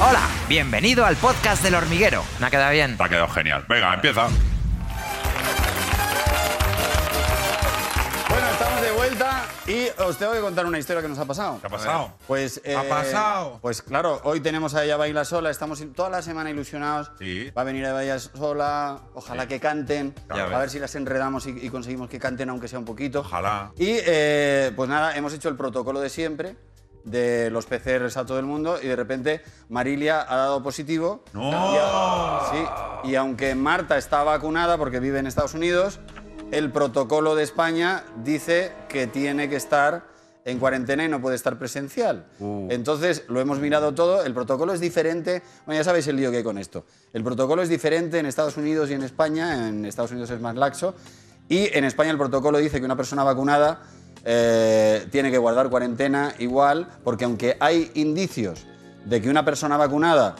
Hola, bienvenido al podcast del hormiguero. ¿Me ha quedado bien? Te ha quedado genial. Venga, empieza. Bueno, estamos de vuelta y os tengo que contar una historia que nos ha pasado. ¿Qué ha pasado? Pues, ¿Ha pasado? Pues claro, hoy tenemos a ella Baila Sola, estamos toda la semana ilusionados. Sí. Va a venir a Baila Sola, ojalá que canten, Ya a ves. ver si las enredamos y, y conseguimos que canten aunque sea un poquito. Ojalá. Y eh, pues nada, hemos hecho el protocolo de siempre de los PCRs a todo el mundo y de repente Marilia ha dado positivo. ¡No! Y, a- sí, y aunque Marta está vacunada porque vive en Estados Unidos, el protocolo de España dice que tiene que estar en cuarentena y no puede estar presencial. Uh. Entonces, lo hemos mirado todo, el protocolo es diferente, bueno, ya sabéis el lío que hay con esto. El protocolo es diferente en Estados Unidos y en España, en Estados Unidos es más laxo, y en España el protocolo dice que una persona vacunada eh, tiene que guardar cuarentena igual, porque aunque hay indicios de que una persona vacunada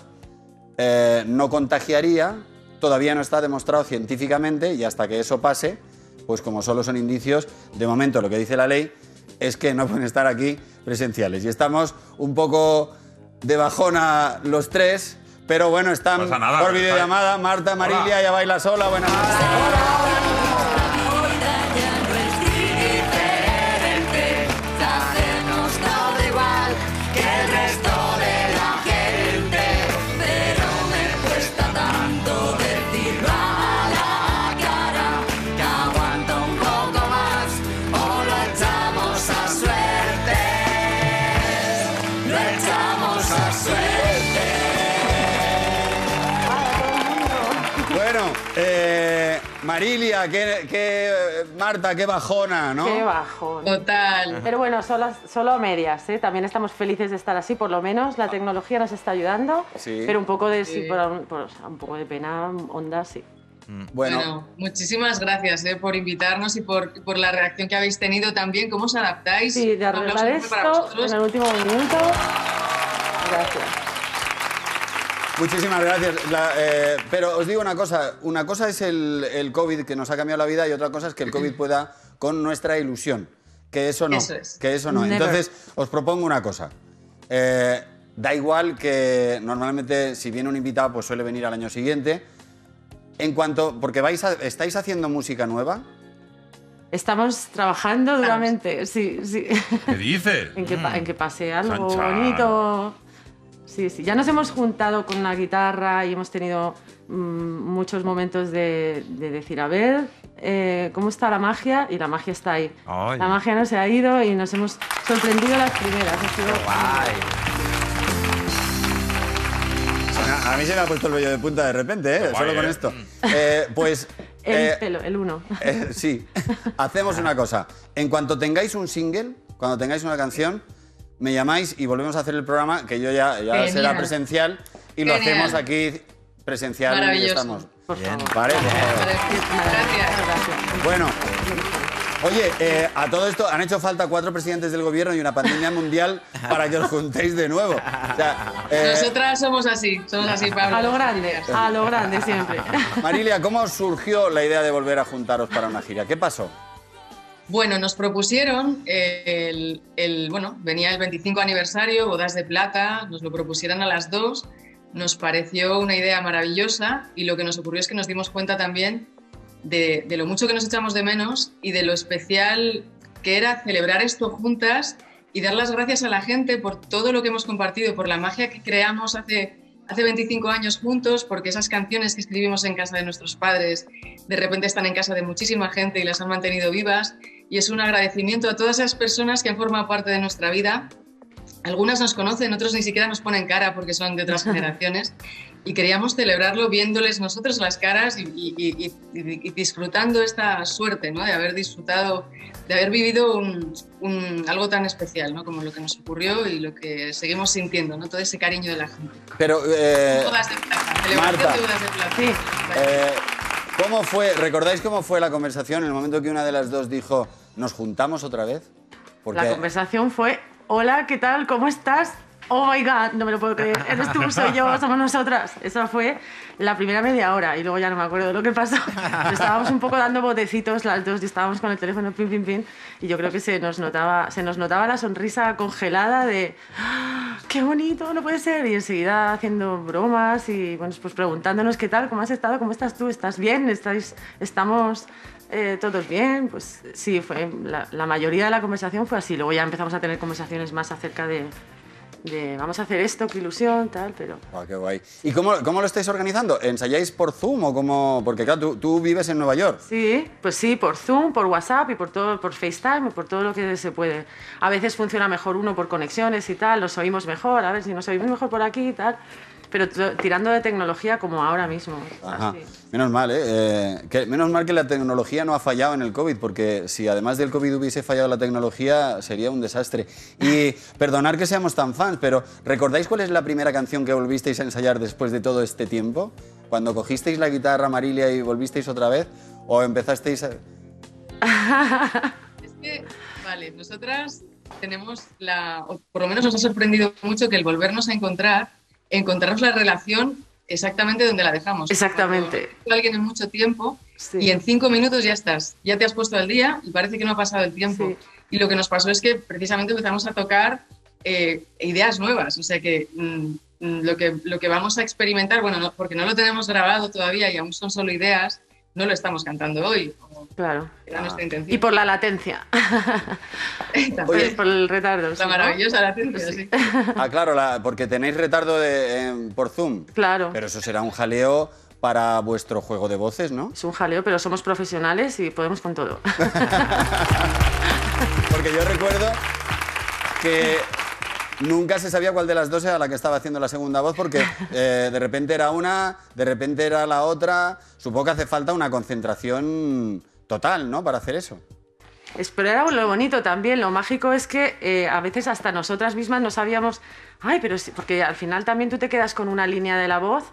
eh, no contagiaría, todavía no está demostrado científicamente y hasta que eso pase, pues como solo son indicios, de momento lo que dice la ley es que no pueden estar aquí presenciales. Y estamos un poco de bajona los tres, pero bueno, están nada, por videollamada Marta, Marilia, Hola. ya baila sola, buenas noches. Marilia, qué, qué- Marta, qué bajona, ¿no? Qué bajón. Total. Pero bueno, solo, solo a medias, ¿eh? También estamos felices de estar así, por lo menos la tecnología nos está ayudando, Sí. pero un poco de, sí, Sí. por un, por- o sea, un poco de pena, onda, sí. Bueno, Bueno, muchísimas gracias eh, por invitarnos y por, por la reacción que habéis tenido también. ¿Cómo os adaptáis? Sí, de Un aplauso arreglar enorme para esto vosotros. en el último minuto. Gracias. Muchísimas gracias. La- eh, pero os digo una cosa, una cosa es el, el COVID que nos ha cambiado la vida y otra cosa es que el COVID pueda con nuestra ilusión. Que eso no. Eso es. Que eso no. Never. Entonces, os propongo una cosa. Eh, da igual que normalmente si viene un invitado, pues suele venir al año siguiente. En cuanto. Porque vais a- estáis haciendo música nueva. Estamos trabajando duramente, sí, sí. ¿Qué dices? en, que, pa- en que pase algo bonito. Sí, sí. Ya nos hemos juntado con la guitarra y hemos tenido mm, muchos momentos de, de decir, a ver, eh, ¿cómo está la magia? Y la magia está ahí. Ay. La magia no se ha ido y nos hemos sorprendido las primeras. Ha sido- Guay. A, mí se me ha puesto el vello de punta de repente, ¿eh? Solo con ¿eh? esto. Eh, pues. El eh, pelo, el uno. Eh, sí, hacemos una cosa. En cuanto tengáis un single, cuando tengáis una canción, me llamáis y volvemos a hacer el programa, que yo ya, ya Genial. será presencial, y lo hacemos aquí presencial y estamos. Por Bien. Vale, Gracias. Gracias. Bueno, oye, eh, a todo esto han hecho falta cuatro presidentes del gobierno y una pandemia mundial para que os juntéis de nuevo. O sea, eh, Nosotras somos así, somos así, Pablo. A lo grande, a lo grande siempre. Marilia, ¿cómo os surgió la idea de volver a juntaros para una gira? ¿Qué pasó? Bueno, nos propusieron, el, el- bueno, venía el 25 aniversario, bodas de plata, nos lo propusieron a las dos, nos pareció una idea maravillosa y lo que nos ocurrió es que nos dimos cuenta también de, de lo mucho que nos echamos de menos y de lo especial que era celebrar esto juntas y dar las gracias a la gente por todo lo que hemos compartido, por la magia que creamos hace, hace 25 años juntos, porque esas canciones que escribimos en casa de nuestros padres de repente están en casa de muchísima gente y las han mantenido vivas. Y es un agradecimiento a todas esas personas que han formado parte de nuestra vida. Algunas nos conocen, otros ni siquiera nos ponen cara porque son de otras generaciones. Y queríamos celebrarlo viéndoles nosotros las caras y, y- y- y- disfrutando esta suerte, ¿no? De haber disfrutado, de haber vivido un- un- algo tan especial, ¿no? Como lo que nos ocurrió y lo que seguimos sintiendo, ¿no? Todo ese cariño de la gente. Pero, eh, Bodas de plata, celebración Marta. de bodas de plata. Sí. eh, ¿cómo fue? ¿Recordáis cómo fue la conversación en el momento que una de las dos dijo, ¿nos juntamos otra vez? Porque La conversación fue, hola, ¿qué tal? ¿Cómo estás? Oh my God, no me lo puedo creer. Eres tú, soy yo, somos nosotras. Esa fue la primera media hora y luego ya no me acuerdo de lo que pasó. Pero estábamos un poco dando botecitos las dos y estábamos con el teléfono pim, pim, pim. Y yo creo que se nos notaba, se nos notaba la sonrisa congelada de "Ah, qué bonito, no puede ser. Y enseguida haciendo bromas y bueno, pues preguntándonos qué tal, cómo has estado, cómo estás tú, estás bien, ¿Estáis, estamos eh, todos bien. Pues sí, fue, la, la mayoría de la conversación fue así. Luego ya empezamos a tener conversaciones más acerca de, de vamos a hacer esto, qué ilusión, tal, pero... Guau, qué guay. ¿Y cómo, cómo lo estáis organizando? ¿Ensayáis por Zoom o cómo...? Porque claro, tú, tú vives en Nueva York. Sí, pues sí, por Zoom, por WhatsApp y por todo, por FaceTime, por todo lo que se puede. A veces funciona mejor uno por conexiones y tal, nos oímos mejor, a ver si nos oímos mejor por aquí y tal. Pero tirando de tecnología como ahora mismo. Ajá. así. Menos mal, ¿eh? Eh, que, menos mal que la tecnología no ha fallado en el COVID, porque si además del COVID hubiese fallado la tecnología, sería un desastre. Y perdonar que seamos tan fans, pero ¿recordáis cuál es la primera canción que volvisteis a ensayar después de todo este tiempo? Cuando cogisteis la guitarra, Marilia, y volvisteis otra vez, o empezasteis a... Es que, vale, nosotras tenemos la, o por lo menos nos ha sorprendido mucho que el volvernos a encontrar, encontrarnos la relación exactamente donde la dejamos. Exactamente. Cuando alguien en mucho tiempo Sí. y en cinco minutos ya estás, ya te has puesto al día y parece que no ha pasado el tiempo. Sí. Y lo que nos pasó es que precisamente empezamos a tocar eh, ideas nuevas, o sea que mm, mm, lo que lo que vamos a experimentar, bueno, no- porque no lo tenemos grabado todavía y aún son solo ideas, no lo estamos cantando hoy, Claro. era nuestra intención. Y por la latencia. Oye, por el retardo. La maravillosa la ciencia, sí. Ah, claro, la- porque tenéis retardo de- por Zoom. Claro. Pero eso será un jaleo para vuestro juego de voces, ¿no? Es un jaleo, pero somos profesionales y podemos con todo. Porque yo recuerdo que nunca se sabía cuál de las dos era la que estaba haciendo la segunda voz, porque eh, de repente era una, de repente era la otra. Supongo que hace falta una concentración total, ¿no? Para hacer eso. Es- Pero era lo bonito también, lo mágico es que eh, a veces hasta nosotras mismas no sabíamos, ay, pero sí", porque al final también tú te quedas con una línea de la voz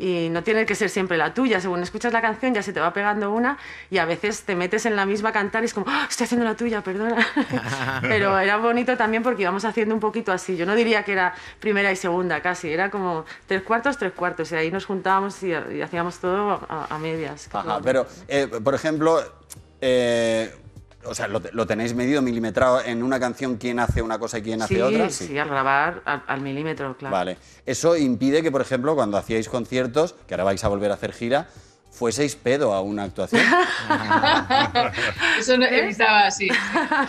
y no tiene que ser siempre la tuya, según escuchas la canción ya se te va pegando una y a veces te metes en la misma a cantar y es como, "Ah, estoy haciendo la tuya, perdona. pero era bonito también porque íbamos haciendo un poquito así, yo no diría que era primera y segunda casi, era como tres cuartos, tres cuartos y ahí nos juntábamos y, y hacíamos todo a, a medias. Ajá, pero, eh, por ejemplo, eh, o sea, lo, lo tenéis medido, milimetrado en una canción quién hace una cosa y quién hace sí, otra. sí, al grabar al, al milímetro, claro. Vale. Eso impide que, por ejemplo, cuando hacíais conciertos, que ahora vais a volver a hacer gira, fueseis pedo a una actuación. Eso no- evitaba, sí.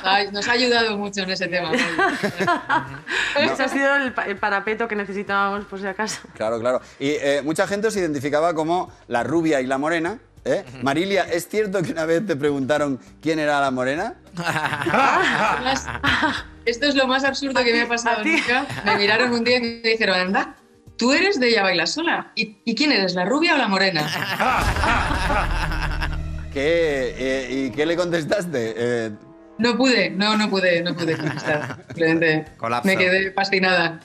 Ay, Nos ha ayudado mucho en ese tema. Ese ha sido el, el parapeto que necesitábamos, por si acaso. Claro, claro. Y eh, mucha gente os identificaba como la rubia y la morena. ¿Eh? Marilia, ¿es cierto que una vez te preguntaron quién era la morena? Esto es lo más absurdo que me ha pasado nunca. Me miraron un día y me dijeron, anda, tú eres de Ella Baila Sola. ¿Y, y quién eres, la rubia o la morena? ¿Qué, eh, ¿Y qué le contestaste? Eh, No pude, no, no pude, no pude contestar. Simplemente Colapso. me quedé fascinada.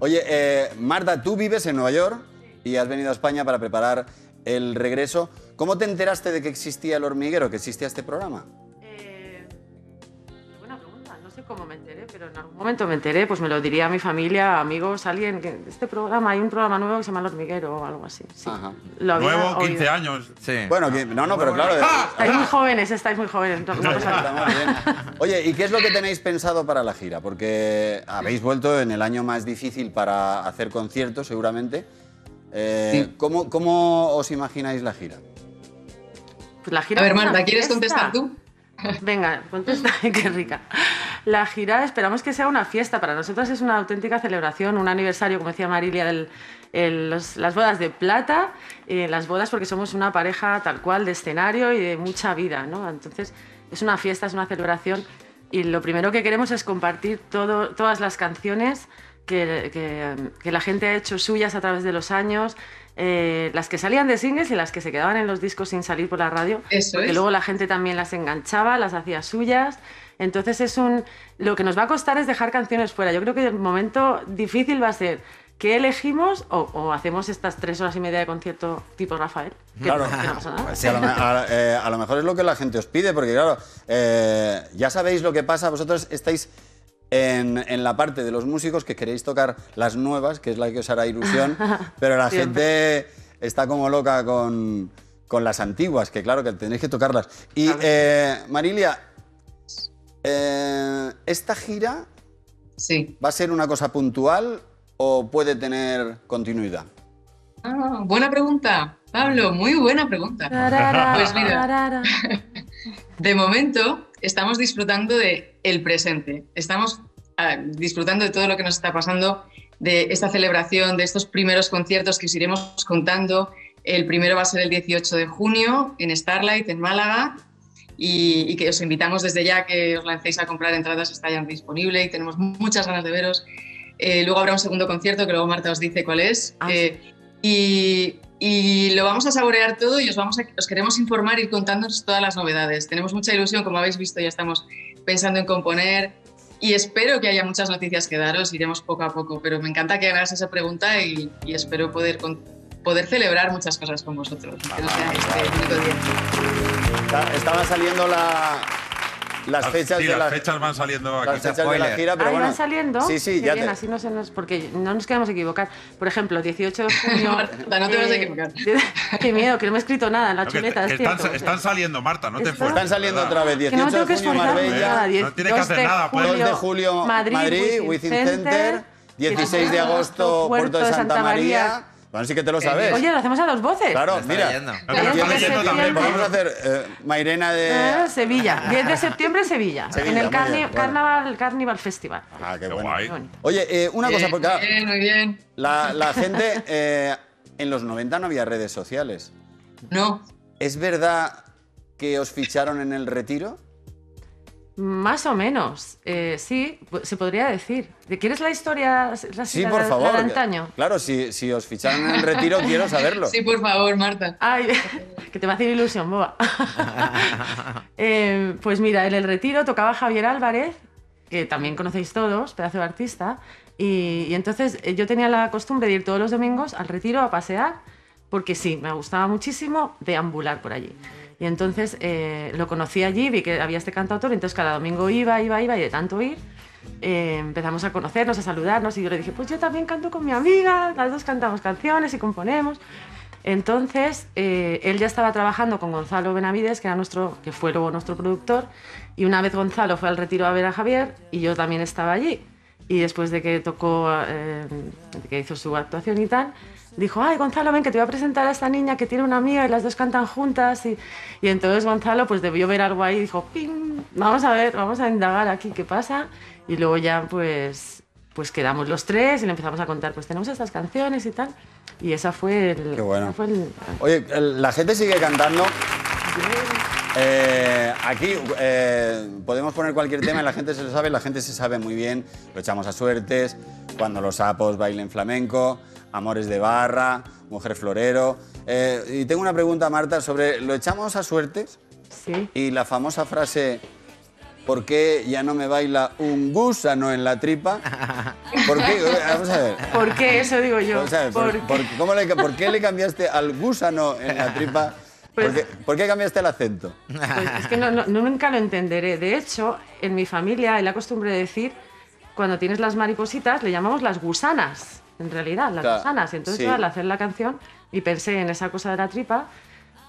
Oye, eh, Marta, tú vives en Nueva York y has venido a España para preparar el regreso. ¿Cómo te enteraste de que existía el hormiguero, que existía este programa? Eh, buena pregunta. No sé cómo me enteré, pero en algún momento me enteré. Pues me lo diría a mi familia, amigos, alguien. Que este programa, hay un programa nuevo que se llama El Hormiguero o algo así. Sí. Ajá. Lo Nuevo, 15 oído. años. Sí. Bueno, que- no, no, pero claro. Estáis muy jóvenes, estáis muy jóvenes. no- no pasa Está nada. muy bien. Oye, ¿y qué es lo que tenéis pensado para la gira? Porque habéis vuelto en el año más difícil para hacer conciertos, seguramente. Eh, Sí. ¿cómo, cómo os imagináis la gira? Pues la gira A ver, Marta, ¿quieres contestar tú? Venga, contesta, qué rica. La gira esperamos que sea una fiesta. Para nosotros es una auténtica celebración, un aniversario, como decía Marilia, del, el- los- las bodas de plata, eh, las bodas porque somos una pareja tal cual de escenario y de mucha vida, ¿no? Entonces es una fiesta, es una celebración y lo primero que queremos es compartir todo, todas las canciones que, que- que la gente ha hecho suyas a través de los años. eh, las que salían de singles y las que se quedaban en los discos sin salir por la radio. Eso porque es. luego la gente también las enganchaba, las hacía suyas. Entonces es un lo que nos va a costar es dejar canciones fuera. Yo creo que el momento difícil va a ser qué elegimos o, o hacemos estas tres horas y media de concierto tipo Rafael. Que, Claro. que no pasa nada. Sí, a, lo, me- a- eh, a lo mejor es lo que la gente os pide, porque claro, eh, ya sabéis lo que pasa, vosotros estáis en, en la parte de los músicos que queréis tocar las nuevas, que es la que os hará ilusión, pero la Siempre. gente está como loca con, con las antiguas, que claro, que tenéis que tocarlas. Y eh, Marilia, eh, esta gira Sí. ¿Va a ser una cosa puntual o puede tener continuidad? Ah, buena pregunta, Pablo, muy buena pregunta. Pues mira. De momento, estamos disfrutando de el presente. Estamos ah, disfrutando de todo lo que nos está pasando, de esta celebración, de estos primeros conciertos que os iremos contando. El primero va a ser el 18 de junio en Starlight, en Málaga. Y, y que os invitamos desde ya que os lancéis a comprar entradas, está ya disponible y tenemos muchas ganas de veros. Eh, luego habrá un segundo concierto que luego Marta os dice cuál es. Ah, Eh, y, y lo vamos a saborear todo y os, vamos a, os queremos informar y contándonos todas las novedades. Tenemos mucha ilusión, como habéis visto, ya estamos pensando en componer y espero que haya muchas noticias que daros, iremos poco a poco, pero me encanta que hagas esa pregunta y, y espero poder, poder celebrar muchas cosas con vosotros, que no sea este único día. Está- Estaban saliendo la- las fechas sí, de las la, fechas van saliendo aquí. las fechas de la gira, pero Ahí bueno. van saliendo. Sí, sí, Qué ya bien, te- así no se nos, porque no nos queremos equivocar. Por ejemplo, 18 de junio. eh, Marta, no te vas a equivocar. Qué miedo, que no me he escrito nada en la No, chuleta. que es están, cierto. están saliendo, Marta, no te Están- esfuerces. Están saliendo ¿verdad? otra vez. Que no me 18 tengo que de junio Marbella. No tiene que 2 hacer nada, pues. 2 de julio Madrid, Within Center. 16 de agosto Puerto de Santa María. Bueno, sí que te lo sabes. Oye, lo hacemos a dos voces. claro, mira. No. Vamos a hacer eh, Mairena Eh, de. Sevilla. 10 de septiembre, Sevilla. Sevilla, en el muy carni- bien, bueno. Carnaval, Carnival Festival. Ah, qué Qué bueno. guay. Oye, eh, una cosa, porque claro, bien, muy bien. la, la gente. eh, en los 90 no había redes sociales. No, ¿Es verdad que os ficharon en el retiro? Más o menos. Eh, sí, se podría decir. ¿Te ¿Quieres la historia? la- Sí, la- por la favor. de antaño? Claro, si, si os ficharon en el retiro, quiero saberlo. sí, por favor, Marta. Ay, que te va a hacer ilusión, boba. Eh, pues mira, en el retiro tocaba Javier Álvarez, que también conocéis todos, pedazo de artista. Y, y entonces eh, yo tenía la costumbre de ir todos los domingos al retiro a pasear, porque sí, me gustaba muchísimo deambular por allí. Y entonces eh, lo conocí allí, vi que había este cantautor, entonces cada domingo iba, iba, iba, y de tanto ir, eh, empezamos a conocernos, a saludarnos, y yo le dije, pues yo también canto con mi amiga, las dos cantamos canciones y componemos. Entonces, eh, él ya estaba trabajando con Gonzalo Benavides, que, era nuestro, que fue luego nuestro productor, y una vez Gonzalo fue al retiro a ver a Javier, y yo también estaba allí. Y después de que tocó, eh, de que hizo su actuación y tal, dijo, ay Gonzalo, ven que te voy a presentar a esta niña que tiene una amiga y las dos cantan juntas. Y, y entonces Gonzalo pues debió ver algo ahí y dijo, pim, vamos a ver, vamos a indagar aquí qué pasa. Y luego ya pues, pues quedamos los tres y le empezamos a contar, pues tenemos estas canciones y tal. Y esa fue el... Qué bueno. fue el- Oye, la gente sigue cantando. Eh, aquí eh, podemos poner cualquier tema y la gente se lo sabe, la gente se sabe muy bien. Lo echamos a suertes, cuando los sapos bailen flamenco, amores de barra, mujer florero. Eh, y tengo una pregunta, Marta, sobre lo echamos a suertes sí. y la famosa frase ¿Por qué ya no me baila un gusano en la tripa? ¿Por qué? Vamos a ver. ¿Por qué eso digo yo? Sea, ¿por, Porque- por- cómo le- por qué le cambiaste al gusano en la tripa? Pues- ¿Por, qué, por qué cambiaste el acento? Pues es que no, no- nunca lo entenderé. De hecho, en mi familia hay la costumbre de decir, cuando tienes las maripositas, le llamamos las gusanas, en realidad, las Claro, gusanas. Y entonces sí. yo al hacer la canción y pensé en esa cosa de la tripa,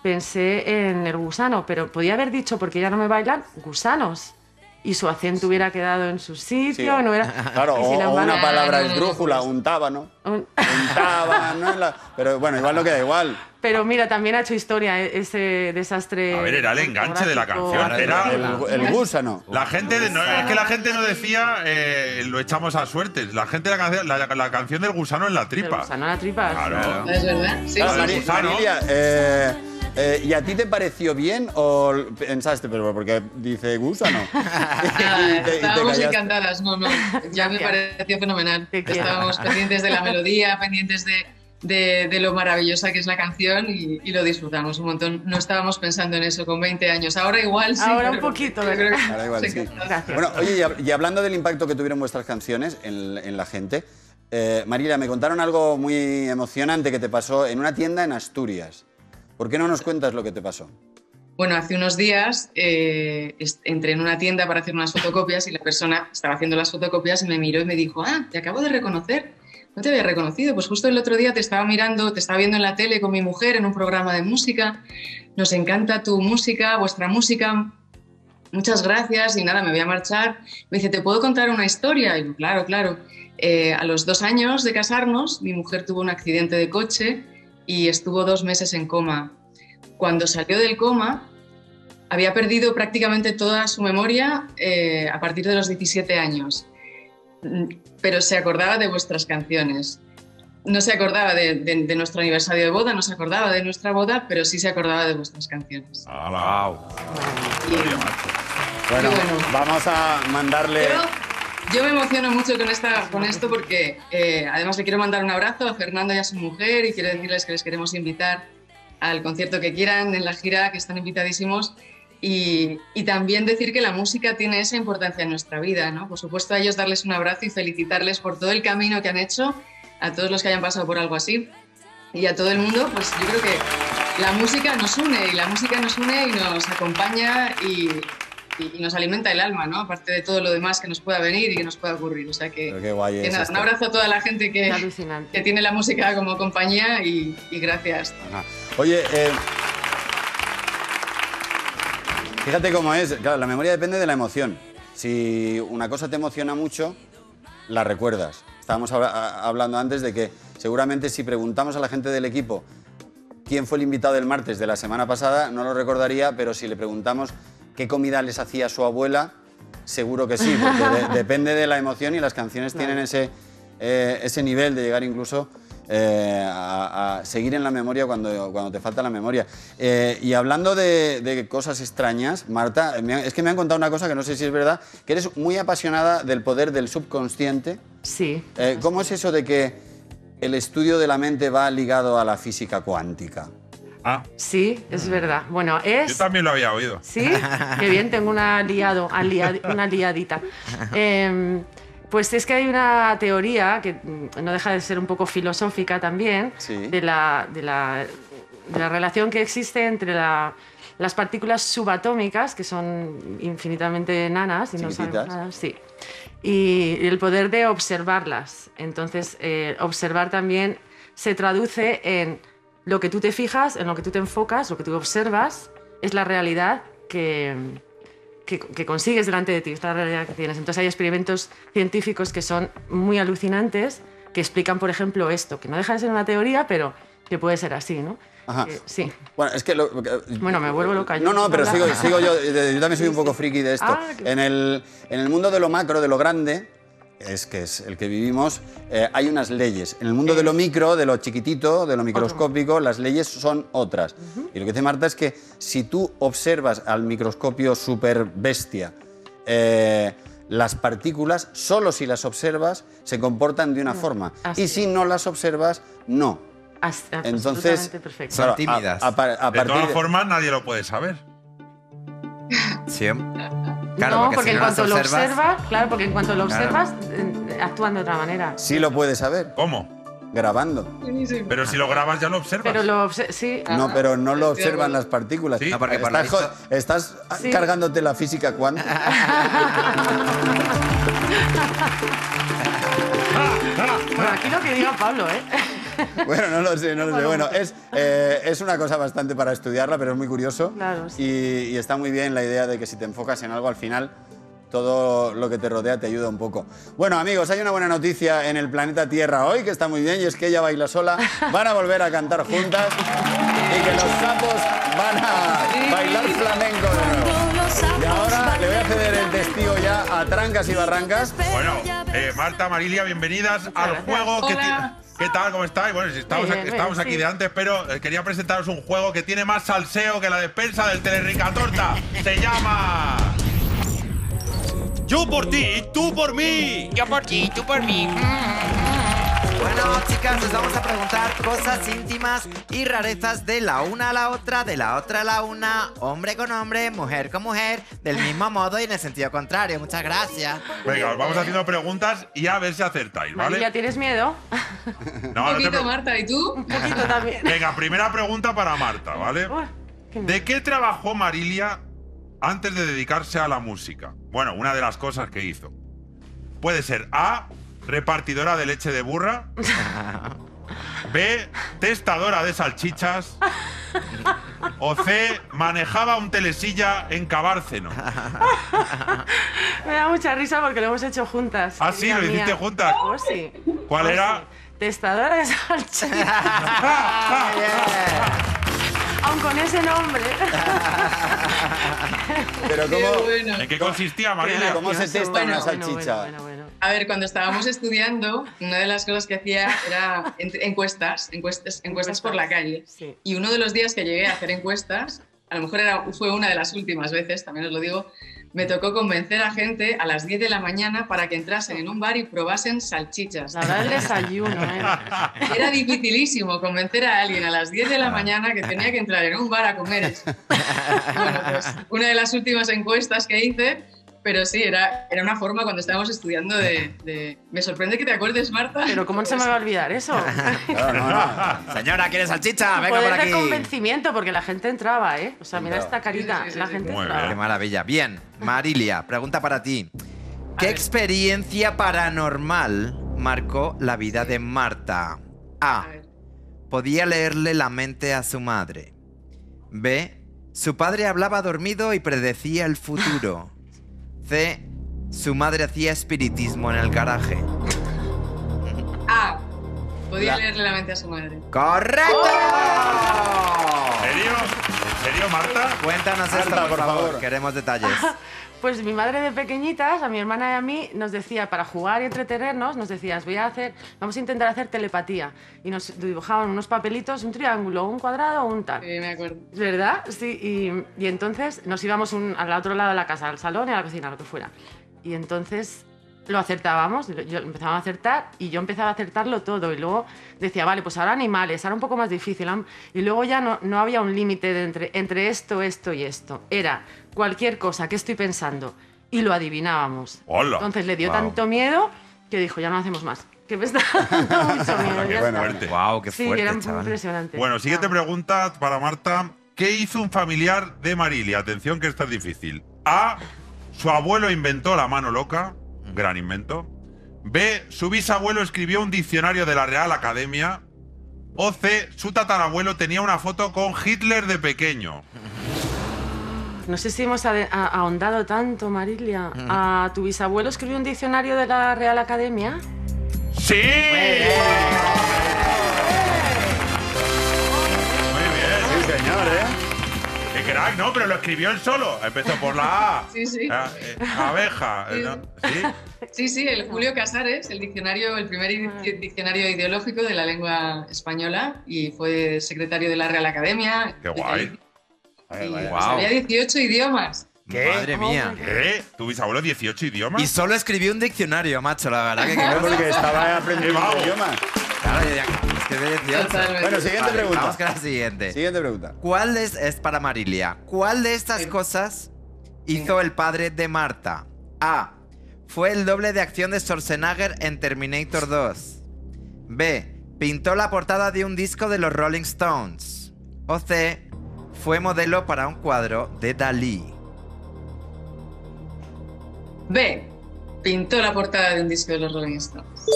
pensé en el gusano, pero podía haber dicho, porque ya no me bailan, gusanos. Y su acento hubiera quedado en su sitio, Sí. no hubiera... Claro, o, o una palabra esdrújula, pues- un tábano. Un- Un tábano. la- Pero bueno, igual no queda igual. Pero mira, también ha hecho historia eh, ese desastre. A ver, era el enganche de la canción, era- El, el gusano. La gente, de- no, es que la gente no decía eh, lo echamos a suertes. La gente la canción, la, la canción del gusano en la El tripa. gusano a la tripa. Claro. Es verdad. Sí, Claro, sí, Mari-. Marilia, eh, eh, ¿y a ti te pareció bien o pensaste, pero porque dice gusano? Estábamos encantadas, no, no, ya me pareció fenomenal. Estábamos pendientes de la melodía, pendientes de, de- de lo maravillosa que es la canción y, y lo disfrutamos un montón. No estábamos pensando en eso con 20 años, ahora igual sí. Ahora un poquito, que- Ahora igual, sí. Gracias. Bueno, oye, y hab- y hablando del impacto que tuvieron vuestras canciones en, en la gente, eh, Marilia, me contaron algo muy emocionante que te pasó en una tienda en Asturias. ¿Por qué no nos cuentas lo que te pasó? Bueno, hace unos días eh, entré en una tienda para hacer unas fotocopias y la persona estaba haciendo las fotocopias y me miró y me dijo, ah, te acabo de reconocer. No te había reconocido, pues justo el otro día te estaba mirando, te estaba viendo en la tele con mi mujer en un programa de música. Nos encanta tu música, vuestra música. muchas gracias y nada, me voy a marchar. Me dice, ¿te puedo contar una historia? Y yo, claro, claro. Eh, a los dos años de casarnos, mi mujer tuvo un accidente de coche y estuvo dos meses en coma. Cuando salió del coma, había perdido prácticamente toda su memoria eh, a partir de los 17 años, pero se acordaba de vuestras canciones. No se acordaba de, de- de nuestro aniversario de boda, no se acordaba de nuestra boda, pero sí se acordaba de vuestras canciones. ¡Hala! Y- Bueno, bueno. vamos a mandarle. Yo, yo me emociono mucho con, esta, con esto porque eh, además le quiero mandar un abrazo a Fernando y a su mujer y quiero decirles que les queremos invitar al concierto que quieran en la gira, que están invitadísimos. Y, y también decir que la música tiene esa importancia en nuestra vida, ¿no? Por supuesto a ellos darles un abrazo y felicitarles por todo el camino que han hecho, a todos los que hayan pasado por algo así y a todo el mundo, pues yo creo que la música nos une y la música nos une y nos acompaña y, y- y nos alimenta el alma, ¿no? Aparte de todo lo demás que nos pueda venir y que nos pueda ocurrir. O sea que, Pero qué guay que es nada, un abrazo a toda la gente que, que tiene la música como compañía y, y gracias. Ajá. Oye, eh, fíjate cómo es. Claro, la memoria depende de la emoción. Si una cosa te emociona mucho, la recuerdas. Estábamos hablando antes de que seguramente si preguntamos a la gente del equipo quién fue el invitado del martes de la semana pasada, no lo recordaría, pero si le preguntamos qué comida les hacía su abuela, seguro que sí, porque de- depende de la emoción y las canciones tienen ese, eh, ese nivel de llegar incluso eh, a, a seguir en la memoria cuando, cuando te falta la memoria. Eh, y hablando de, de cosas extrañas, Marta, es que me han contado una cosa que no sé si es verdad, que eres muy apasionada del poder del subconsciente. Sí. Eh, ¿Cómo es eso de que el estudio de la mente va ligado a la física cuántica? Ah, Sí, es verdad. Bueno, es. yo también lo había oído. Sí, qué bien, tengo una liado, una liadita. Em, pues es que hay una teoría que mm, no deja de ser un poco filosófica también, Sí. de, la, de, la, de la relación que existe entre la- las partículas subatómicas, que son infinitamente enanas y no sabemos nada, sí, y el poder de observarlas. Entonces, eh, observar también se traduce en lo que tú te fijas, en lo que tú te enfocas, lo que tú observas, es la realidad que, que, que consigues delante de ti, es la realidad que tienes. Entonces hay experimentos científicos que son muy alucinantes, que explican, por ejemplo, esto, que no deja de ser una teoría, pero que puede ser así, ¿no? Ajá. Sí. Bueno, es que... lo- Bueno, me vuelvo loca. No, no, pero sigo, sigo yo. Yo también soy un poco friki de esto. Ah, En el, en el mundo de lo macro, de lo grande, es que es el que vivimos, eh, hay unas leyes. En el mundo de lo micro, de lo chiquitito, de lo microscópico, las leyes son otras. Y lo que dice Marta es que si tú observas al microscopio super bestia eh, las partículas, solo si las observas, se comportan de una forma. así Y si no las observas, no. Entonces, perfecto. Son claro, a- tímidas. a De todas formas, nadie lo puede saber. Sí. Claro, no, porque, porque si en no cuanto lo observas, observas, claro, porque en cuanto lo Claro. observas, eh, actúan de otra manera. Sí lo puedes saber, ¿Cómo? grabando. Pero si lo grabas ya lo observas. Pero lo obse- sí. No, pero no lo observan las partículas. Sí. No, porque estás, estás Sí. cargándote la física cuántica. Bueno, aquí lo que diga Pablo, ¿eh? bueno, no lo sé, no lo sé. Bueno, es, eh, es una cosa bastante para estudiarla, pero es muy curioso. Claro, sí. y, y está muy bien la idea de que si te enfocas en algo al final, todo lo que te rodea te ayuda un poco. Bueno, amigos, hay una buena noticia en el planeta Tierra hoy, que está muy bien, y es que ella baila sola, van a volver a cantar juntas y que los sapos van a bailar flamenco de nuevo. Y ahora le voy a ceder el testigo ya a Trancas y Barrancas. Bueno, eh, Marta, Marilia, bienvenidas al juego que Hola. ti- ¿Qué tal? ¿Cómo estáis? Bueno, si estamos, Bien, aquí, bien, estamos sí. aquí de antes, pero eh, quería presentaros un juego que tiene más salseo que la despensa del Telerica Torta. Se llama... Yo por ti, tú por mí. Yo por ti, tú por mí. Bueno, chicas, os vamos a preguntar cosas íntimas y rarezas de la una a la otra, de la otra a la una, hombre con hombre, mujer con mujer, del mismo modo y en el sentido contrario. Muchas gracias. Venga, os vamos haciendo preguntas y a ver si acertáis, ¿vale? Marilia, ¿tienes miedo? No, Un no te poquito. Marta, ¿y tú? Un poquito también. Venga, primera pregunta para Marta, ¿vale? Qué. ¿De qué trabajó Marilia antes de dedicarse a la música? Bueno, una de las cosas que hizo. Puede ser A, repartidora de leche de burra. B, testadora de salchichas. O C, manejaba un telesilla en Cabárceno. Me da mucha risa porque lo hemos hecho juntas. Ah, sí, lo hiciste juntas. Oh, sí. ¿Cuál Oh, era? sí. Testadora de salchicha. Aun con ese nombre. Pero Qué ¿cómo, bueno. ¿En qué consistía, Marilia? ¿Cómo se testa una Bueno, bueno, salchicha? bueno, bueno, bueno. A ver, cuando estábamos estudiando, una de las cosas que hacía era en- encuestas, encuestas, encuestas por la calle. Sí. Y uno de los días que llegué a hacer encuestas, a lo mejor era, fue una de las últimas veces, también os lo digo, me tocó convencer a gente a las 10 de la mañana para que entrasen en un bar y probasen salchichas. La del desayuno, ¿eh? Era dificilísimo convencer a alguien a las 10 de la mañana que tenía que entrar en un bar a comer. Bueno, pues una de las últimas encuestas que hice, pero sí, era, era una forma cuando estábamos estudiando de, de- Me sorprende que te acuerdes, Marta. Pero ¿cómo se me va a olvidar eso? Claro, no, no. Señora, ¿quiere salchicha? Venga Poder por de aquí. convencimiento, porque la gente entraba, ¿eh? O sea, mira esta carita, Sí, sí, sí, la sí. gente Muy entraba. bien. Qué maravilla. Bien, Marilia, pregunta para ti. ¿Qué experiencia paranormal marcó la vida de Marta? A. Podía leerle la mente a su madre. B. Su padre hablaba dormido y predecía el futuro. C. Su madre hacía espiritismo en el garaje. Ah, podía La- leerle la mente a su madre. ¡Correcto! ¿En serio? ¿En serio, Marta? Cuéntanos esto, Marta, por, por favor. favor. Queremos detalles. Pues mi madre de pequeñitas, a mi hermana y a mí, nos decía, para jugar y entretenernos, nos decía, "Os voy a hacer, vamos a intentar hacer telepatía. Y nos dibujaban unos papelitos, un triángulo, un cuadrado o un tal. Sí, me acuerdo. ¿Verdad? Sí, y, y entonces nos íbamos un- al otro lado de la casa, al salón y a la cocina, lo que fuera. Y entonces lo acertábamos, yo empezaba a acertar y yo empezaba a acertarlo todo. Y luego decía, vale, pues ahora animales, ahora un poco más difícil. Y luego ya no, no había un límite entre, entre esto, esto y esto. Era cualquier cosa que estoy pensando y lo adivinábamos. Hola. Entonces le dio tanto miedo que dijo, ya no hacemos más. Que me está dando mucho miedo. Qué ya bueno. está". fuerte. Wow, qué Sí, fuerte, era chaval. impresionante. Bueno, siguiente Ah. pregunta para Marta. ¿Qué hizo un familiar de Marilia? Atención que esta es difícil. A. Su abuelo inventó la mano loca. Gran invento. B. Su bisabuelo escribió un diccionario de la Real Academia. O C. Su tatarabuelo tenía una foto con Hitler de pequeño. No sé si hemos ahondado tanto, Marilia. ¿A tu bisabuelo escribió un diccionario de la Real Academia? ¡Sí! Muy bien. Sí, señor, ¿eh? Qué crack, ¿no? Pero lo escribió él solo. Empezó por la A. Sí, sí. Ah, eh, abeja. ¿no? ¿Sí? Sí, sí, el Julio Casares, el diccionario, el primer id- diccionario ideológico de la lengua española y fue secretario de la Real Academia. Qué guay. Y Guau. sabía 18 idiomas. ¿Qué? Madre mía. ¿Qué? ¿Tu bisabuelo 18 idiomas? Y solo escribió un diccionario, macho, la verdad que... Claro, porque estaba aprendiendo idiomas. Claro, ya- es que de 18. Totalmente. Bueno, siguiente Vale, pregunta. Vamos con la siguiente. Siguiente pregunta. ¿Cuál es, es para Marilia? ¿Cuál de estas Sí. cosas hizo el padre de Marta? A. Fue el doble de acción de Schwarzenegger en Terminator 2. B. Pintó la portada de un disco de los Rolling Stones. O C. Fue modelo para un cuadro de Dalí. B. Pintó la portada de un disco de los Rolling Stones. Se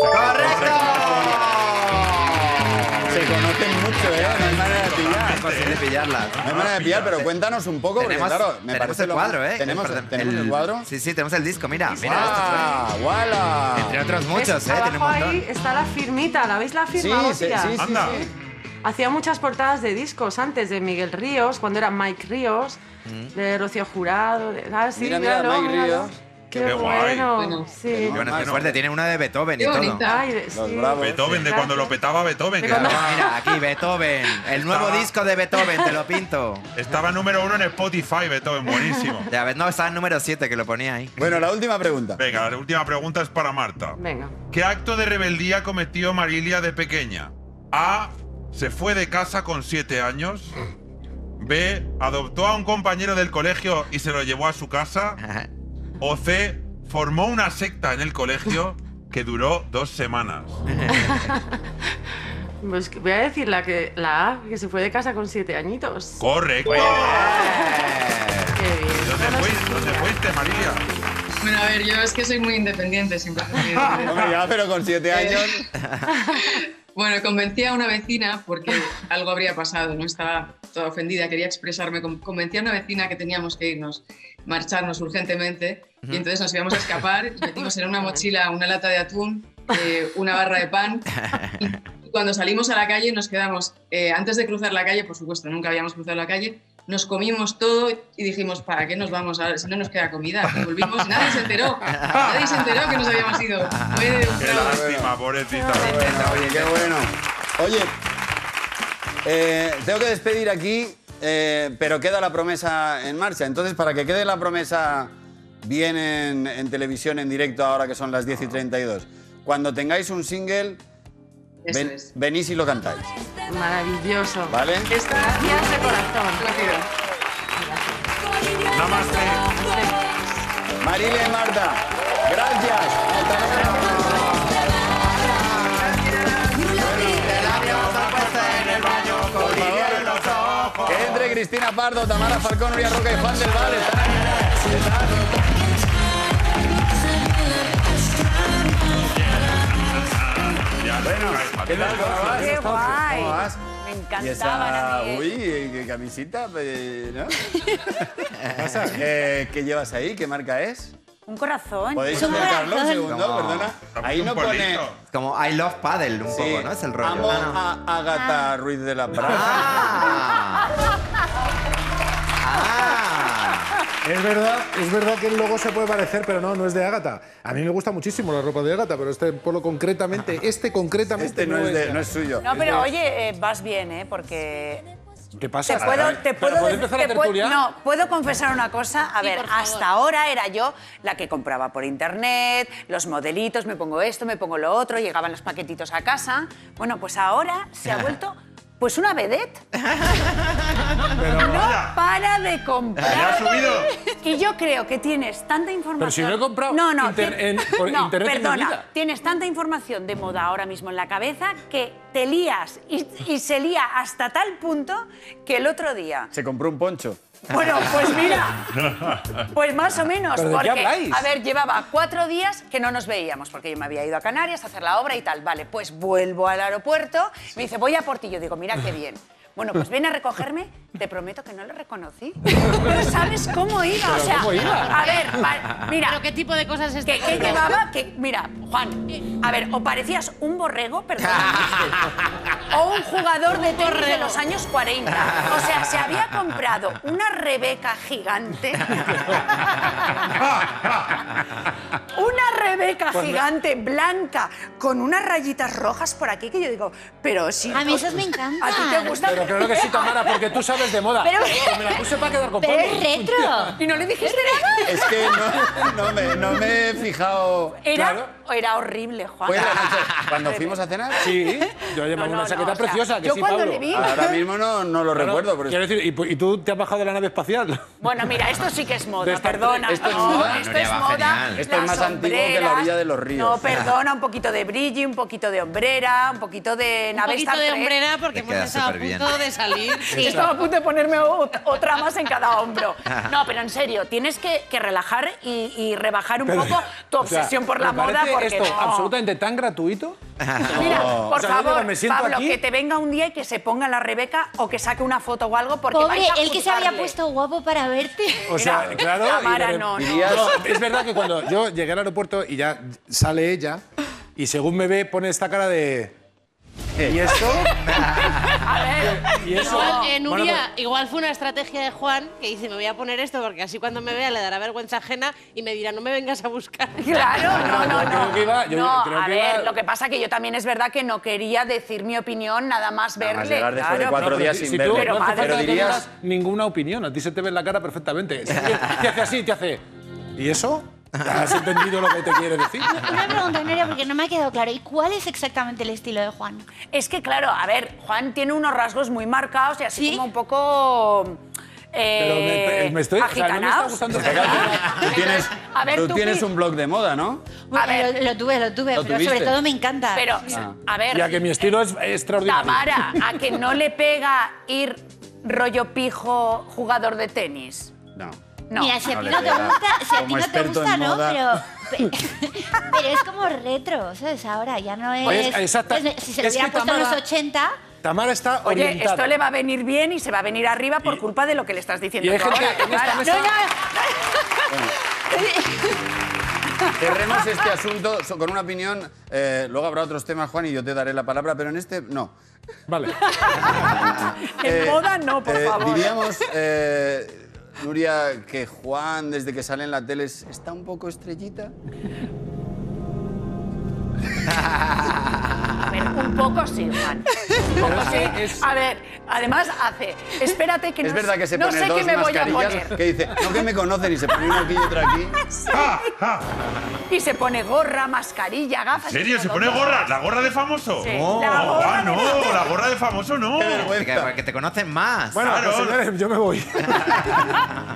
conocen mucho, ¿eh? No hay manera de pillar. Es. No hay manera de pillar, pero cuéntanos un poco, porque Tenemos, claro, me tenemos parece el lo cuadro, ¿eh? ¿Tenemos, Perdón, ¿tenemos el, cuadro? Sí, sí, tenemos el disco, mira. mira ¡Ah, es- entre otros muchos. ¿eh? Tiene un Abajo montón. ahí está la firmita, ¿la veis la Sí, firma? sí, hostia? sí, sí, Anda. Hacía muchas portadas de discos antes de Miguel Ríos, cuando era Mike Ríos, de Rocío Jurado. De, ah, sí, Mira, mira, míralo, Mike míralo. Ríos. Qué, Qué guay. bueno. Bueno. sí. Bueno, qué Más, fuerte, tiene una de Beethoven y Qué todo. bonita. Ay, de- sí. bravos. Beethoven, de Sí, cuando lo petaba Beethoven. De Que cuando- Mira, aquí Beethoven, el nuevo Estaba- disco de Beethoven, te lo pinto. estaba número uno en Spotify, Beethoven, buenísimo. Ya ves, no, estaba en número 7 que lo ponía ahí. Bueno, la última pregunta. Venga, la última pregunta es para Marta. Venga. ¿Qué acto de rebeldía cometió Marilia de pequeña? A. Se fue de casa con siete años. B. Adoptó a un compañero del colegio y se lo llevó a su casa. O C. Formó una secta en el colegio que duró dos semanas. Pues voy a decir la, que, la A, que se fue de casa con siete añitos. Correcto. Qué bien. ¿Dónde fuiste, ¿Dónde fuiste, Marilia? Bueno, a ver, yo es que soy muy independiente siempre. Hombre, ya, pero con siete años. Bueno, convencí a una vecina porque algo habría pasado, no estaba toda ofendida, quería expresarme. Con- Convencí a una vecina que teníamos que irnos, marcharnos urgentemente y entonces nos íbamos a escapar. y Metimos en una mochila una lata de atún, eh, una barra de pan y cuando salimos a la calle nos quedamos, eh, antes de cruzar la calle, por supuesto, nunca habíamos cruzado la calle, nos comimos todo y dijimos, ¿para qué nos vamos ahora si no nos queda comida? Y volvimos y nadie se enteró, nadie se enteró que nos habíamos ido. Fue un Qué lástima, pobrecita. Oye, qué bueno. Oye, eh, tengo que despedir aquí, eh, pero queda la promesa en marcha. Entonces, para que quede la promesa bien en, en televisión, en directo, ahora que son las 10 y 32, cuando tengáis un single, Eso ven- es. venís y lo cantáis. Maravilloso. ¿Vale? Esta Gracias de corazón. Gracias. Namaste. Marile y Marta, gracias. Que entre Cristina Pardo, Tamara Falcón, Nuria Roca y Juan del Val. Están aquí. Están- Bueno, ¿qué tal? ¿Cómo vas? ¡Qué guay! ¿Cómo vas? Me Y encantaban esa, mí. ¿eh? uy, qué camisita, pues, ¿no? Eh, ¿Qué llevas ahí? ¿Qué marca es? Un corazón. ¿Podéis Es un segundo? No. Perdona. Ahí no pone... Como I love paddle un Sí, poco, ¿no? Es el rollo. Amo Ah, no. a Agatha Ruiz de la Prada. Ah. Es verdad, es verdad que el logo se puede parecer, pero no, no es de Ágata. A mí me gusta muchísimo la ropa de Ágata, pero este polo concretamente, este concretamente Este no es, de- no es suyo. No, pero oye, eh, vas bien, ¿eh? Porque ¿Qué pasa? te puedo, te ¿Pero puedo, puedo empezar te no, puedo confesar una cosa. A Sí, ver, hasta ahora era yo la que compraba por internet, los modelitos, me pongo esto, me pongo lo otro, llegaban los paquetitos a casa. Bueno, pues ahora se ha vuelto pues una vedette. no para de ¿Ya comprar. ha subido? Y yo creo que tienes tanta información. Pero si no he comprado no, no, inter- ti- en- por no, internet en mi perdona, vida. tienes tanta información de moda ahora mismo en la cabeza que te lías y, y se lía hasta tal punto que el otro día. Se compró un poncho. Bueno, pues mira, pues más o menos, ¿Pero de qué porque habláis? a ver, llevaba cuatro días que no nos veíamos porque yo me había ido a Canarias a hacer la obra y tal. Vale, pues vuelvo al aeropuerto, me dice voy a por ti, yo digo mira qué bien. Bueno, pues ven a recogerme, te prometo que no lo reconocí. No sabes cómo iba, o sea, cómo iba? a ver, va- mira, ¿Pero qué tipo de cosas es que, que llevaba, que, mira, Juan, a ver, o parecías un borrego, perdón, o un jugador de tenis de los años 40. O sea, se había comprado una Rebeca gigante. una Rebeca gigante, blanca, con unas rayitas rojas por aquí, que yo digo, pero si... A mí esas me encantan. ¿A ti te gusta? Pero claro que sí, Tamara, porque tú sabes de moda. Pero- Que me la puse para quedar con Pero es retro. ¿Y no le dijiste nada? Es que no, no me, no me he fijado. Era, Claro. era horrible, Juan. ¿Fue en la noche cuando fuimos a cenar? Sí, yo llevaba No, no, una no, chaqueta o sea, preciosa, que yo sí, cuando Pablo. le vi- Ahora mismo no, no lo recuerdo. Pero Quiero decir, ¿y, tú te has bajado de la nave espacial? Bueno, mira, esto sí que es moda, perdona. Esto es no, moda. esto es moda. Esto más antiguo que la orilla de los ríos. No, perdona, un poquito de brilli, un poquito de hombrera, un poquito de Un nave poquito Star de hombrera porque hemos estado a superbién. punto de salir. Sí, estaba a punto de ponerme ot- otra más en cada hombro. No, pero en serio, tienes que, que relajar y, y rebajar un Pero, poco tu o sea, obsesión por la ¿me moda. Porque esto no. absolutamente tan gratuito? Mira, O por sea, yo digo, favor, me Pablo, aquí- que te venga un día y que se ponga la Rebeca o que saque una foto o algo porque Pobre, vais a el que se había puesto guapo para verte. O sea, Mira, claro. Tamara, no, no. No, es verdad que cuando yo llegué al aeropuerto y ya sale ella, y según me ve, pone esta cara de. ¿Y esto? A ver, ¿Y eso? Igual, eh, Bueno, Nuria, igual fue una estrategia de Juan que dice, me voy a poner esto porque así cuando me vea le dará vergüenza ajena y me dirá, no me vengas a buscar. Claro, no, no, yo no. creo que iba- yo no, creo a que ver, iba- lo que pasa que yo también es verdad que no quería decir mi opinión nada más Nada verle. más llegar después de claro. cuatro días si- sin si verle. tú, Pero no hace falta que dirías- ninguna opinión, a ti se te ve en la cara perfectamente. Te hace así, te hace. ¿Y eso? ¿Has entendido lo que te quiere decir? Una pregunta, Nuria, porque no me ha quedado claro. ¿Y cuál es exactamente el estilo de Juan? Es que claro, a ver, Juan tiene unos rasgos muy marcados y así ¿Sí? como un poco. Pero me- Eh, me estoy- o sea, no me está gustando Tú tienes, A ver, tú tú tienes un blog de moda, ¿no? Bueno, ver. lo, lo tuve, lo tuve, ¿Lo pero tuviste? sobre todo me encanta. Pero, Ah. a ver, Ya que mi estilo es extraordinario. Tamara, ¿a que no le pega ir rollo pijo jugador de tenis? No. No. Mira, si a no ti no te gusta, si a ti no te gusta, no, moda. pero Pe- Pero es como retro, ¿sabes? Ahora ya no es. Oye, exacta- si se lo es que hubiera puesto en los Tamara- 80. Tamara está Oye, orientada. esto le va a venir bien y se va a venir arriba por culpa de lo que le estás diciendo Y hay tú gente ahora. en esta Clara. mesa- No, no. Cerremos este asunto con una opinión. eh, luego habrá otros temas, Juan, y yo te daré la palabra, pero en este no. Vale. En boda no, por Eh, favor. Diríamos, eh, Nuria, que Juan, desde que sale en la tele, es- está un poco estrellita. A ver, un poco sí, Juan. Un poco sí. A ver, además hace. Espérate que Es no, verdad que se no pone sé qué me voy a mascarillas poner. que dice, no que me conocen y se pone una aquí y otra aquí. ¡Ja, ja! Y se pone gorra, mascarilla, gafas. ¿En serio? ¿Se pone gorra? ¿La gorra de famoso? Sí, No, la gorra Juan, de no, la gorra de famoso no. Que, que te conocen más. Bueno, Claro. pues, señores, yo me voy.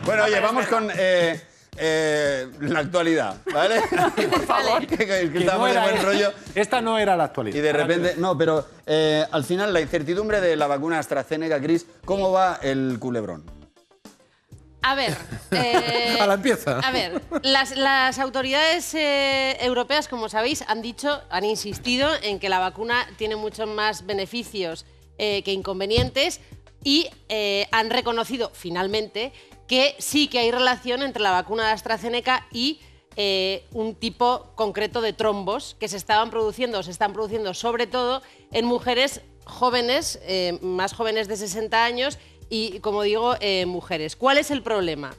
Bueno, oye, vamos con eh, eh, la actualidad, ¿vale? Por favor. Que, que- que de buen esta. rollo. Esta no era la actualidad. Y de repente, no, pero eh, al final la incertidumbre de la vacuna AstraZeneca, Cris, ¿cómo va el culebrón? A ver. eh, A la empieza. A ver, las, las autoridades eh, europeas, como sabéis, han dicho, han insistido en que la vacuna tiene muchos más beneficios eh, que inconvenientes y eh, han reconocido finalmente que sí que hay relación entre la vacuna de AstraZeneca y eh, un tipo concreto de trombos que se estaban produciendo, o se están produciendo sobre todo en mujeres jóvenes, eh, más jóvenes de 60 años y, como digo, eh, mujeres. ¿Cuál es el problema?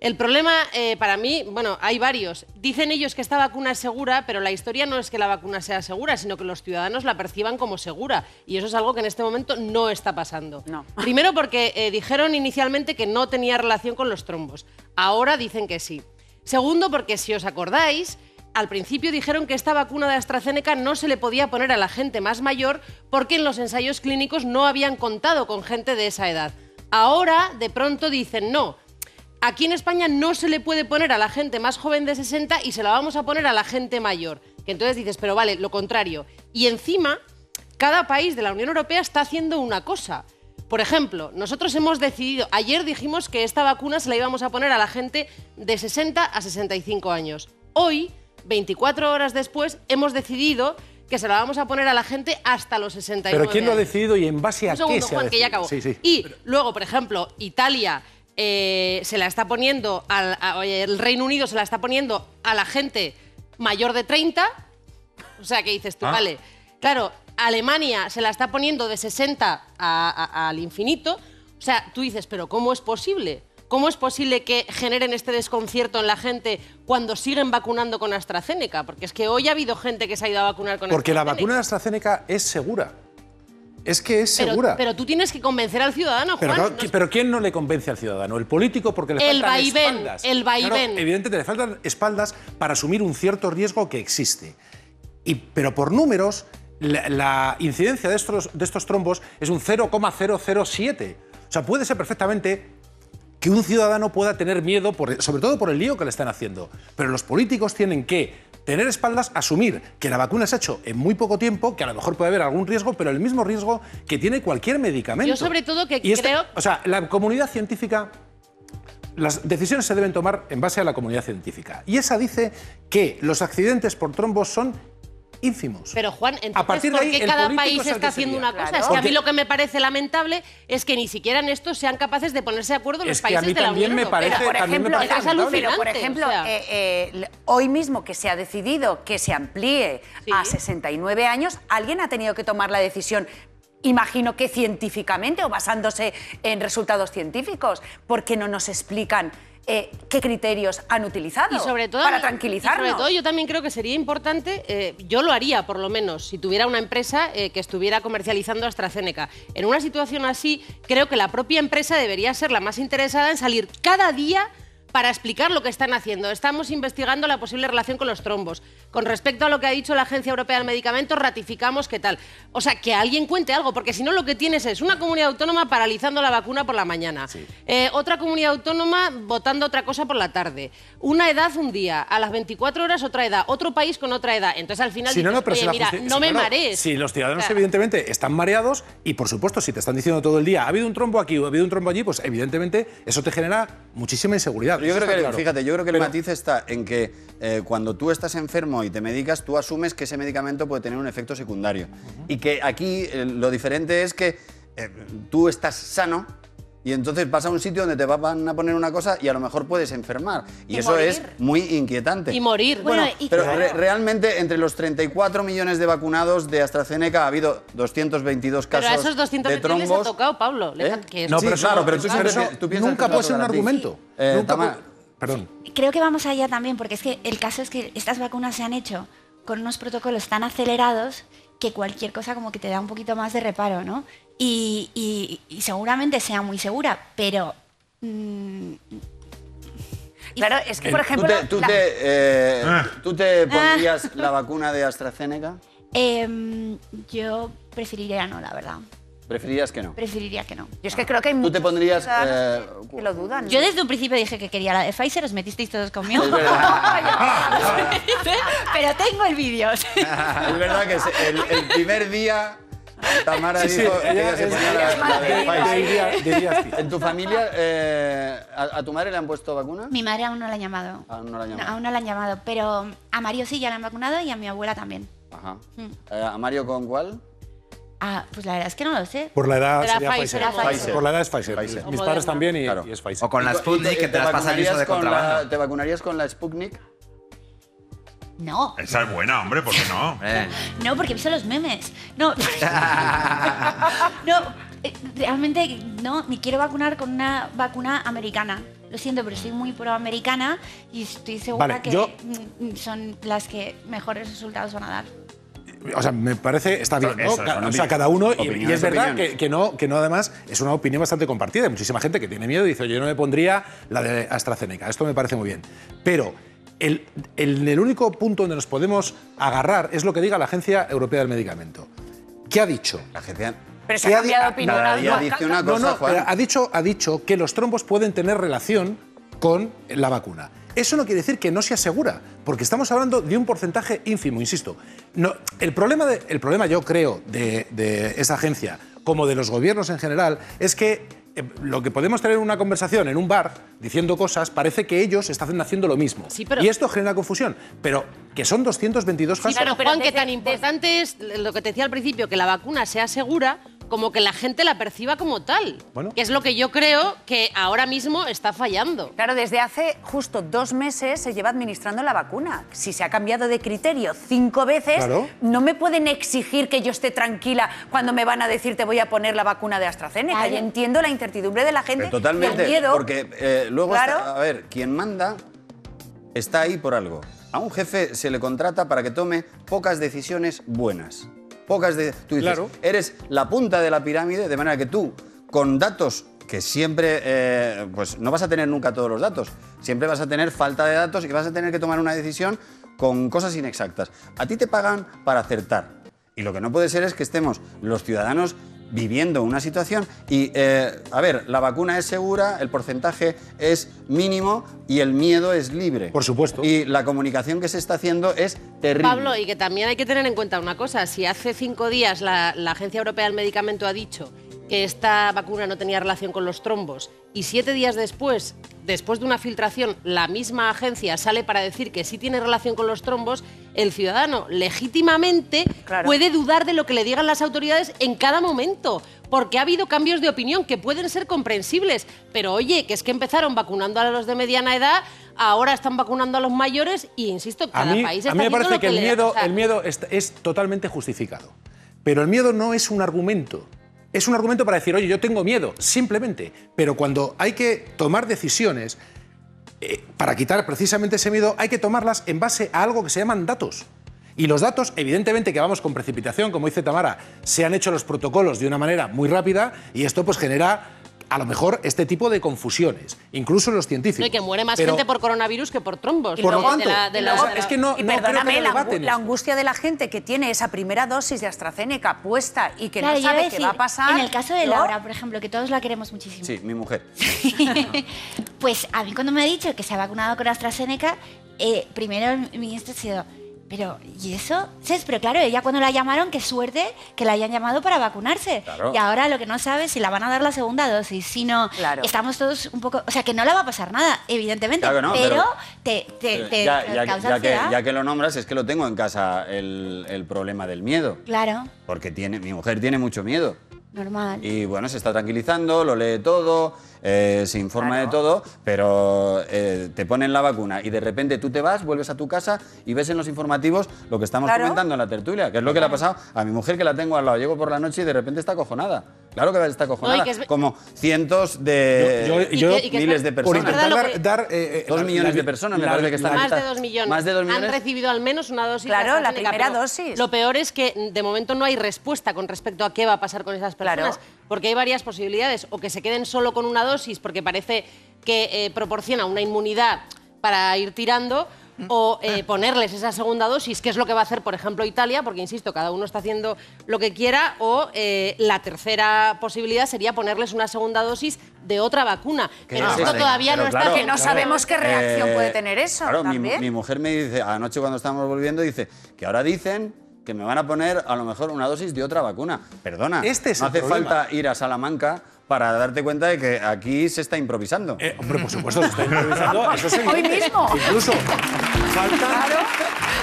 El problema eh, para mí, bueno, hay varios. Dicen ellos que esta vacuna es segura, pero la historia no es que la vacuna sea segura, sino que los ciudadanos la perciban como segura. Y eso es algo que en este momento no está pasando. No. Primero porque eh, dijeron inicialmente que no tenía relación con los trombos. Ahora dicen que sí. Segundo porque si os acordáis, al principio dijeron que esta vacuna de AstraZeneca no se le podía poner a la gente más mayor porque en los ensayos clínicos no habían contado con gente de esa edad. Ahora, de pronto, dicen no. Aquí en España no se le puede poner a la gente más joven de 60 y se la vamos a poner a la gente mayor. Que entonces dices, pero vale, lo contrario. Y encima, cada país de la Unión Europea está haciendo una cosa. Por ejemplo, nosotros hemos decidido, ayer dijimos que esta vacuna se la íbamos a poner a la gente de 60 a 65 años. Hoy, 24 horas después, hemos decidido que se la vamos a poner a la gente hasta los 69 Pero ¿quién lo ha decidido y en base a Un segundo, qué se ha Juan, que ya acabo. Sí, sí. Y luego, por ejemplo, Italia eh, se la está poniendo, al, a- el Reino Unido se la está poniendo a la gente mayor de 30. O sea, que dices tú, Ah. vale. Claro, Alemania se la está poniendo de 60 a- a- al infinito. O sea, tú dices, pero ¿cómo es posible? ¿Cómo es posible que generen este desconcierto en la gente cuando siguen vacunando con AstraZeneca? Porque es que hoy ha habido gente que se ha ido a vacunar con Porque la AstraZeneca. vacuna de AstraZeneca es segura. Es que es Pero- segura. Pero, tú tienes que convencer al ciudadano, Pero, Juan. claro, ¿qui- pero ¿quién no le convence al ciudadano? El político porque le El faltan vaivén, espaldas. el vaivén. Claro, evidentemente le faltan espaldas para asumir un cierto riesgo que existe. Y, pero por números, la, la incidencia de estos, de estos trombos es un 0,007. O sea, puede ser perfectamente que un ciudadano pueda tener miedo, por- sobre todo por el lío que le están haciendo. Pero los políticos tienen que tener espaldas, asumir que la vacuna se ha hecho en muy poco tiempo, que a lo mejor puede haber algún riesgo, pero el mismo riesgo que tiene cualquier medicamento. Yo sobre todo que Y este- creo... O sea, la comunidad científica las decisiones se deben tomar en base a la comunidad científica. Y esa dice que los accidentes por trombos son ínfimos. Pero Juan, entonces, partir de ¿por ahí, qué cada país está haciendo sería. una cosa? Claro. Es que a mí lo que me parece lamentable es que ni siquiera en esto sean capaces de ponerse de acuerdo los Es que a países mí de la también Unión me Europea. parece- Por también me ejemplo, parece pero por ejemplo, o sea. eh, eh, hoy mismo que se ha decidido que se amplíe Sí. a 69 años, alguien ha tenido que tomar la decisión. Imagino que científicamente o basándose en resultados científicos, porque no nos explican eh, qué criterios han utilizado Y sobre todo, para y tranquilizarnos. sobre todo yo también creo que sería importante, eh, yo lo haría por lo menos, si tuviera una empresa eh, que estuviera comercializando AstraZeneca. En una situación así, creo que la propia empresa debería ser la más interesada en salir cada día para explicar lo que están haciendo. Estamos investigando la posible relación con los trombos. Con respecto a lo que ha dicho la Agencia Europea del Medicamento, ratificamos que tal. O sea, que alguien cuente algo, porque si no lo que tienes es una comunidad autónoma paralizando la vacuna por la mañana, eh, otra comunidad autónoma votando otra cosa por la tarde, una edad un día, a las 24 horas otra edad, otro país con otra edad. Entonces al final Si no, dices, no, pero "Oye, si la mira, no si, me marees. Si los ciudadanos, evidentemente, están mareados y, por supuesto, si te están diciendo todo el día, ha habido un trombo aquí o ha habido un trombo allí, pues evidentemente eso te genera muchísima inseguridad. Claro, yo creo que, claro. fíjate, yo creo que el Pero- matiz está en que eh, cuando tú estás enfermo y te medicas, tú asumes que ese medicamento puede tener un efecto secundario. Y que aquí eh, lo diferente es que eh, tú estás sano y entonces vas a un sitio donde te van a poner una cosa y a lo mejor puedes enfermar. Y, Y eso morir. es muy inquietante. Y morir. Bueno, Bueno, y pero claro. re- realmente entre los 34 millones de vacunados de AstraZeneca ha habido 222 Pero casos a esos 200 de les ha trombos. tocado, Pablo. ¿Eh? que No, pero Sí, claro, pero tú pero piensas nunca que puede te ser un argumento. Eh, Nunca puede- Perdón. Creo que vamos allá también, porque es que el caso es que estas vacunas se han hecho con unos protocolos tan acelerados que cualquier cosa como que te da un poquito más de reparo, ¿no? Y, y- y seguramente sea muy segura, pero... mm, Claro, es que, por ¿Tú ejemplo... te, tú la- te, eh, Ah. ¿tú te pondrías la vacuna de AstraZeneca? em, yo preferiría no, la verdad. ¿Preferirías que no? Preferiría que no. Yo es que creo que hay ¿Tú te pondrías, ciudadanos eh, que- lo dudan. Yo desde un principio dije que quería la de Pfizer, os metisteis todos conmigo. Es verdad. pero tengo el vídeo. es verdad que se- el, el primer día Tamara Sí, sí, dijo que ella ella se es- ponía la, la de ella es Pfizer. Diría- dirías, tío. ¿En tu familia eh, a, a tu madre le han puesto vacuna? Mi madre aún no la han llamado. Aún no la han llamado. aún no la han llamado, pero a Mario sí ya la han vacunado y a mi abuela también. Ajá. Mm. Eh, ¿A Mario con cuál? Ah, pues la verdad es que no lo sé. Por la edad Era sería Pfizer, Pfizer. Pfizer. Por la edad es Pfizer. Pfizer. Mis padres también y, Claro. y es Pfizer. O con la ¿Y- y- Sputnik, que te las pasa el de con la- contrabando. ¿Te vacunarías con la Sputnik? No, Esa es buena, hombre, ¿por qué no? Eh, no, porque he visto los memes. No, no, realmente no, me quiero vacunar con una vacuna americana. Lo siento, pero soy muy proamericana y estoy segura Vale, que yo- mm, son las que mejores resultados van a dar. O sea, me parece, está bien, ¿no? Eso, o sea, cada uno, y- es verdad que, que no, que no, además, es una opinión bastante compartida. Hay muchísima gente que tiene miedo y dice, yo no me pondría la de AstraZeneca. Esto me parece muy bien. Pero el, el, el único punto donde nos podemos agarrar es lo que diga la Agencia Europea del Medicamento. ¿Qué ha dicho? La gente... Pero se ¿Qué ha cambiado de opinión. No, no, pero ha dicho, ha dicho que los trombos pueden tener relación con la vacuna. Eso no quiere decir que no se asegura, porque estamos hablando de un porcentaje ínfimo, insisto. No, el, problema de- el problema, yo creo, de, de esa agencia, como de los gobiernos en general, es que eh, lo que podemos tener una conversación en un bar diciendo cosas, parece que ellos están haciendo lo mismo. Sí, pero- Y esto genera confusión. Pero que son 222 Sí, casos. pero pero Juan, que tan importante es lo que te decía al principio, que la vacuna sea segura, como que la gente la perciba como tal. Bueno. Que es lo que yo creo que ahora mismo está fallando. Claro, desde hace justo dos meses se lleva administrando la vacuna. Si se ha cambiado de criterio cinco veces, Claro. no me pueden exigir que yo esté tranquila cuando me van a decir te voy a poner la vacuna de AstraZeneca. Claro. Y entiendo la incertidumbre de la gente Pero totalmente, y el miedo. porque eh, luego Claro. está- a ver, quien manda está ahí por algo. A un jefe se le contrata para que tome pocas decisiones buenas. Pocas de, tú dices, Claro. eres la punta de la pirámide, de manera que tú, con datos que siempre, eh, pues no vas a tener nunca todos los datos, siempre vas a tener falta de datos y vas a tener que tomar una decisión con cosas inexactas. A ti te pagan para acertar. Y lo que no puede ser es que estemos los ciudadanos viviendo una situación y, eh, a ver, la vacuna es segura, el porcentaje es mínimo y el miedo es libre. Por supuesto. Y la comunicación que se está haciendo es terrible. Pablo, y que también hay que tener en cuenta una cosa. Si hace cinco días la, la Agencia Europea del Medicamento ha dicho que esta vacuna no tenía relación con los trombos y siete días después, después de una filtración, la misma agencia sale para decir que sí tiene relación con los trombos, el ciudadano legítimamente Claro. puede dudar de lo que le digan las autoridades en cada momento, porque ha habido cambios de opinión que pueden ser comprensibles, pero oye, que es que empezaron vacunando a los de mediana edad, ahora están vacunando a los mayores y insisto, A cada mí, país a está mí me parece que el miedo, o sea, el miedo es, es totalmente justificado. Pero el miedo no es un argumento. Es un argumento para decir, oye, yo tengo miedo, simplemente. Pero cuando hay que tomar decisiones, eh, para quitar precisamente ese miedo, hay que tomarlas en base a algo que se llaman datos. Y los datos, evidentemente que vamos con precipitación, como dice Tamara, se han hecho los protocolos de una manera muy rápida y esto pues genera a lo mejor este tipo de confusiones, incluso los científicos. No, y que muere más Pero- gente por coronavirus que por trombos. Por lo tanto, la- de Y la- luego- de la- es que no, y no creo que perdóname, lo la, angustia de la gente que tiene esa primera dosis de AstraZeneca puesta y que Claro, no sabe qué va a pasar. En el caso de Laura, por ejemplo, que todos la queremos muchísimo. Sí, mi mujer. pues a mí cuando me ha dicho que se ha vacunado con AstraZeneca, eh, primero mi instinto ha sido, pero, ¿y eso? ¿Sabes? Pero claro, ella cuando la llamaron, qué suerte que la hayan llamado para vacunarse. Claro. Y ahora lo que no sabe es si la van a dar la segunda dosis, si no, Claro. estamos todos un poco... O sea, que no le va a pasar nada, evidentemente, Claro que no, pero, pero- te, te, Pero te ya, ya- causa ya que, ya que lo nombras, es que lo tengo en casa el, el problema del miedo. Claro, Porque tiene, mi mujer tiene mucho miedo. normal. Y bueno, se está tranquilizando, lo lee todo, eh, se informa de todo, pero eh, te ponen la vacuna y de repente tú te vas, vuelves a tu casa y ves en los informativos lo que estamos Claro. comentando en la tertulia, que es lo que le ha pasado a mi mujer que la tengo al lado. Llego por la noche y de repente está acojonada. Claro que está acojonada. No, y que es- Como cientos de Yo- yo- Y que- y que miles de Por personas. verdad intentar que- dar... eh, eh, Dos la- millones la- de personas me la- parece que están. Más de dos millones. Más de dos millones. Han recibido al menos una dosis. de Claro, la primera dosis. Lo peor es que de momento no hay respuesta con respecto a qué va a pasar con esas personas. Claro. Porque hay varias posibilidades. O que se queden solo con una dosis porque parece que eh, proporciona una inmunidad para ir tirando. O eh, ponerles esa segunda dosis, que es lo que va a hacer, por ejemplo, Italia, porque insisto, cada uno está haciendo lo que quiera. O eh, la tercera posibilidad sería ponerles una segunda dosis de otra vacuna. Pero Ah, esto vale. todavía Pero no está. claro, Que no sabemos qué reacción Eh, puede tener eso Claro, mi, también. mi mujer me dice, anoche cuando estábamos volviendo, dice que ahora dicen que me van a poner a lo mejor una dosis de otra vacuna. Perdona, Este es no hace problema. falta ir a Salamanca para darte cuenta de que aquí se está improvisando. Eh, hombre, por supuesto, se está improvisando. Eso es Hoy mismo. Incluso falta,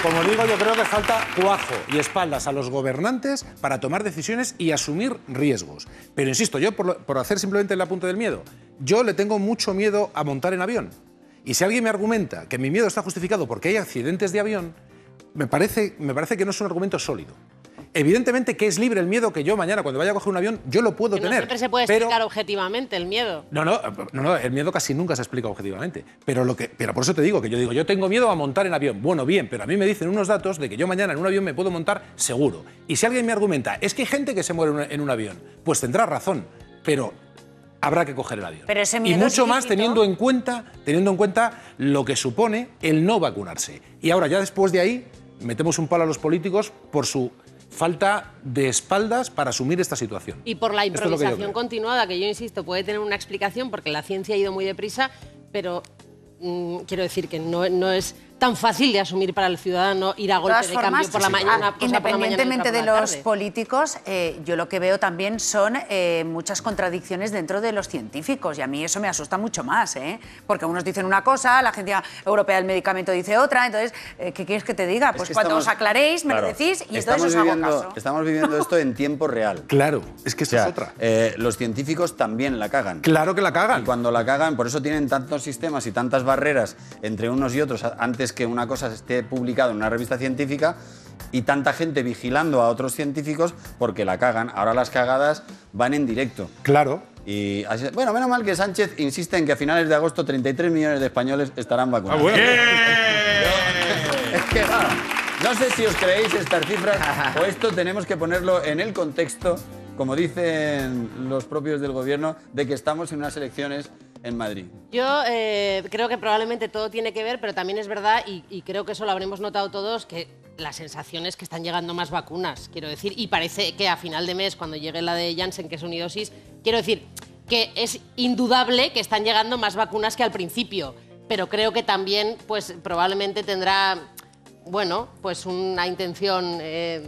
como digo, yo creo que falta cuajo y espaldas a los gobernantes para tomar decisiones y asumir riesgos. Pero insisto, yo por, lo- por hacer simplemente el apunte del miedo, yo le tengo mucho miedo a montar en avión. Y si alguien me argumenta que mi miedo está justificado porque hay accidentes de avión, me parece, me parece que no es un argumento sólido. Evidentemente que es libre el miedo que yo mañana cuando vaya a coger un avión, yo lo puedo Que no tener. siempre se puede pero- explicar objetivamente el miedo. no, no, no, no, el miedo casi nunca se explica objetivamente. Pero, lo que, pero por eso te digo que yo digo, yo tengo miedo a montar en avión. Bueno, bien, pero a mí me dicen unos datos de que yo mañana en un avión me puedo montar seguro. Y si alguien me argumenta, es que hay gente que se muere en un- avión, pues tendrá razón. Pero habrá que coger el avión. Pero ese y mucho es más teniendo en cuenta, teniendo en cuenta lo que supone el no vacunarse. Y ahora ya después de ahí metemos un palo a los políticos por su falta de espaldas para asumir esta situación. Y por la es que improvisación continuada, que yo insisto, puede tener una explicación porque la ciencia ha ido muy deprisa, pero mm, quiero decir que no, no es tan fácil de asumir para el ciudadano ir a De golpe todas de formas, cambio por la mañana. ah, una cosa por la mañana independientemente de los tarde. políticos, eh, yo lo que veo también son eh, muchas contradicciones dentro de los científicos y a mí eso me asusta mucho más, ¿eh? porque unos dicen una cosa, la Agencia Europea del Medicamento dice otra, entonces, eh, ¿qué quieres que te diga? Es Pues que cuando estamos- os aclaréis, me lo decís y entonces estamos os hago caso. Estamos viviendo esto en tiempo real. Claro, es que O sea, es otra. eh, los científicos también la cagan. Claro que la cagan. Y cuando la cagan, por eso tienen tantos sistemas y tantas barreras entre unos y otros a- antes que una cosa esté publicada en una revista científica y tanta gente vigilando a otros científicos porque la cagan. Ahora las cagadas van en directo. Claro. Y así- bueno, menos mal que Sánchez insiste en que a finales de agosto 33 millones de españoles estarán vacunados. Es que, va, no sé si os creéis estas cifras o esto tenemos que ponerlo en el contexto, como dicen los propios del gobierno, de que estamos en unas elecciones en Madrid. Yo eh, creo que probablemente todo tiene que ver, pero también es verdad, y, y creo que eso lo habremos notado todos, que la sensación es que están llegando más vacunas, quiero decir, y parece que a final de mes, cuando llegue la de Janssen, que es unidosis, quiero decir que es indudable que están llegando más vacunas que al principio, pero creo que también, pues probablemente tendrá, bueno, pues una intención... eh,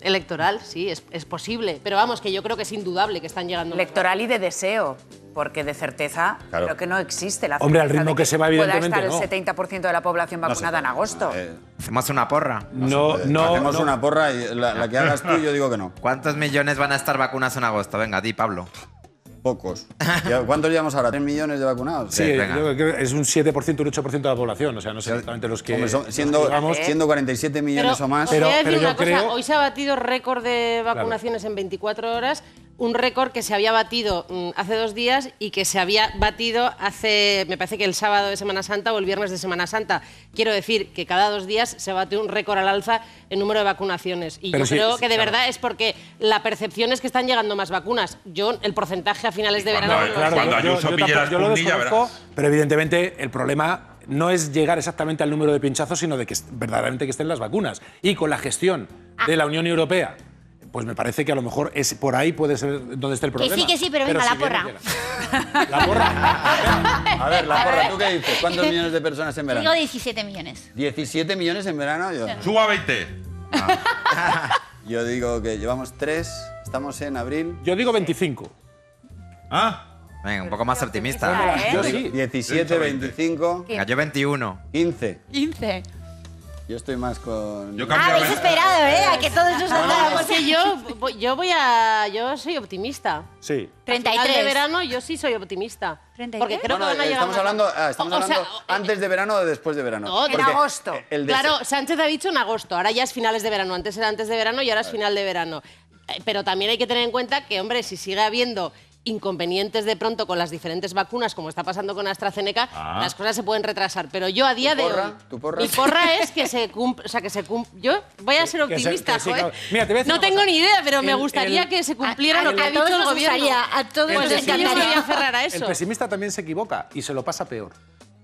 Electoral, sí, es, es posible. Pero vamos, que yo creo que es indudable que están llegando. más Electoral y de deseo, porque de certeza Claro. creo que no existe la Hombre, al ritmo que se va, evidentemente, pueda no. estar el 70% de la población vacunada en agosto. Hacemos una porra. No, no. Hacemos no. una porra y la, la que hagas tú, yo digo que no. ¿Cuántos millones van a estar vacunados en agosto? Venga, di, Pablo. Pocos. ¿Cuántos llevamos ahora? ¿3 millones de vacunados? Sí, venga. yo creo que es un 7%, un 8% de la población. O sea, no sé exactamente los que. Hombre, son- los siendo, que digamos. siendo 47 millones o más. Decir pero yo una cosa, creo- hoy se ha batido récord de vacunaciones en 24 horas, un récord que se había batido mm, hace dos días y que se había batido hace, me parece que el sábado de Semana Santa o el viernes de Semana Santa. Quiero decir que cada dos días se bate un récord al alza en número de vacunaciones. Y Pero yo sí, creo sí, que de claro. verdad es porque la percepción es que están llegando más vacunas. Yo, el porcentaje a finales de cuando- verano... no claro, cuando yo, tampoco- la yo lo desconozco, pero evidentemente el problema no es llegar exactamente al número de pinchazos, sino de que verdaderamente que estén las vacunas. Y con la gestión de la Unión Europea, pues me parece que a lo mejor es por ahí puede ser donde esté el Que problema. sí, que sí, pero venga, si la porra. viene. La porra. A ver, la porra, ¿tú qué dices? ¿Cuántos millones de personas en Digo verano? 17 millones. 17 millones en verano. Yo, Suba 20. yo digo que llevamos tres, estamos en abril. Yo digo 25. ¿Ah? Venga, un poco más optimista. ¿eh? Yo Digo sí. 17, 25, Venga, yo 21. 15. 15. Yo estoy más con. Yo Ah, cambio a habéis 20. esperado, ¿eh? A que todos nos No, votáramos. porque yo, voy- yo voy a. Yo soy optimista. Sí. Al final 33. de verano yo sí soy optimista. 33. Porque creo Bueno, que van a eh, llegar estamos hablando, ah, estamos O- o sea, hablando antes de verano o después de verano. No, en agosto. El Claro, Sánchez ha dicho en agosto, ahora ya es finales de verano. Antes era antes de verano y ahora es final de verano. Eh, Pero también hay que tener en cuenta que, hombre, si sigue habiendo inconvenientes de pronto con las diferentes vacunas, como está pasando con AstraZeneca, Ah. las cosas se pueden retrasar. Pero yo a día de porra? hoy, ¿Tu porra? mi porra es que se cumpla, o sea, que se cum- Yo voy a ser optimista, que sí, joder. claro. Mira, te voy a decir no una tengo cosa. ni idea, pero me gustaría el- que se cumpliera A- lo que a ha dicho el gobierno. gustaría, a todos Pues nos yo encantaría. voy a aferrar a El eso. pesimista también se equivoca y se lo pasa peor.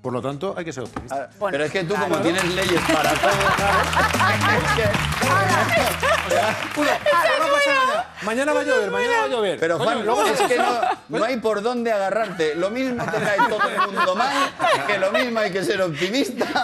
Por lo tanto, hay que ser optimista. Ah, Pero es que tú, como tienes leyes para todo, ¿sabes? Es que- Mañana va a llover, mañana va a llover. Pero Juan, luego- es que no, no hay por dónde agarrarte. Lo mismo te cae todo el mundo mal, que lo mismo hay que ser optimista.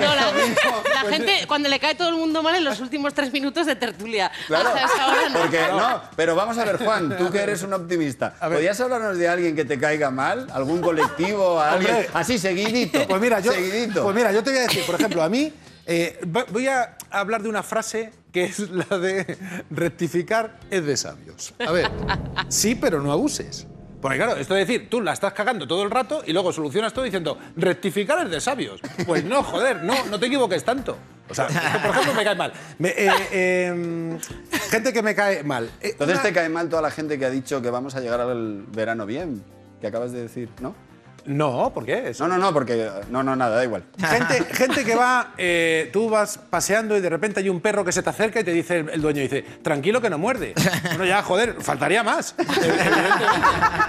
No, la, mismo, la pues, gente, cuando le cae todo el mundo mal en los últimos tres minutos de tertulia. Claro, no. porque no, pero vamos a ver, Juan, tú que eres un optimista, ¿podrías hablarnos de alguien que te caiga mal? ¿Algún colectivo? a alguien? Hombre. Así, seguidito. Pues mira, yo, Seguidito. pues mira, yo te voy a decir, por ejemplo, a mí eh, voy a hablar de una frase que es la de rectificar es de sabios. A ver, sí, pero no abuses. Porque claro, esto de decir, tú la estás cagando todo el rato y luego solucionas todo diciendo, rectificar es de sabios. Pues no, joder, no, no te equivoques tanto. O sea, por ejemplo, me cae mal. Me- eh, eh, gente que me cae mal. Eh, Entonces una- te cae mal toda la gente que ha dicho que vamos a llegar al verano bien, que acabas de decir, ¿no? No, ¿por qué? No, no, no, porque no, no, nada, da igual. Gente, gente que va, eh, tú vas paseando y de repente hay un perro que se te acerca y te dice el, el dueño, dice, tranquilo que no muerde. Bueno, ya, joder, faltaría más. Evidentemente.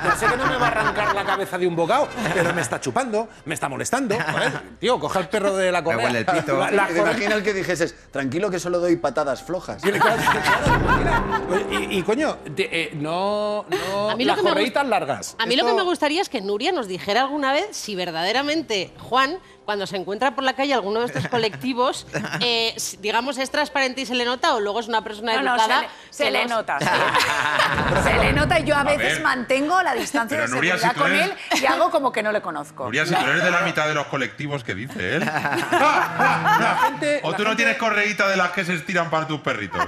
Ya sé que no me va a arrancar la cabeza de un bocado, pero me está chupando, me está molestando. Joder, tío, coja el perro de la correa. huele el pito. La- la ¿Te correa- imaginas que dijeses, tranquilo que solo doy patadas flojas? Claro, claro, mira. Y, y, coño, te- eh, no, no A mí lo las que me correitas largas. A mí lo que Esto- me gustaría es que Nuria nos dijera alguna vez si verdaderamente Juan, cuando se encuentra por la calle alguno de estos colectivos, eh, digamos, es transparente y se le nota o luego es una persona No, no, se educada. le, se le nos- nota. sí. se le nota y yo a veces ver. mantengo la distancia Pero, de Nuria, seguridad si con eres- él y hago como que no le conozco. Nuria, si tú eres de la mitad de los colectivos que dice él. La gente, O la tú no gente- tienes correíta de las que se estiran para tus perritos.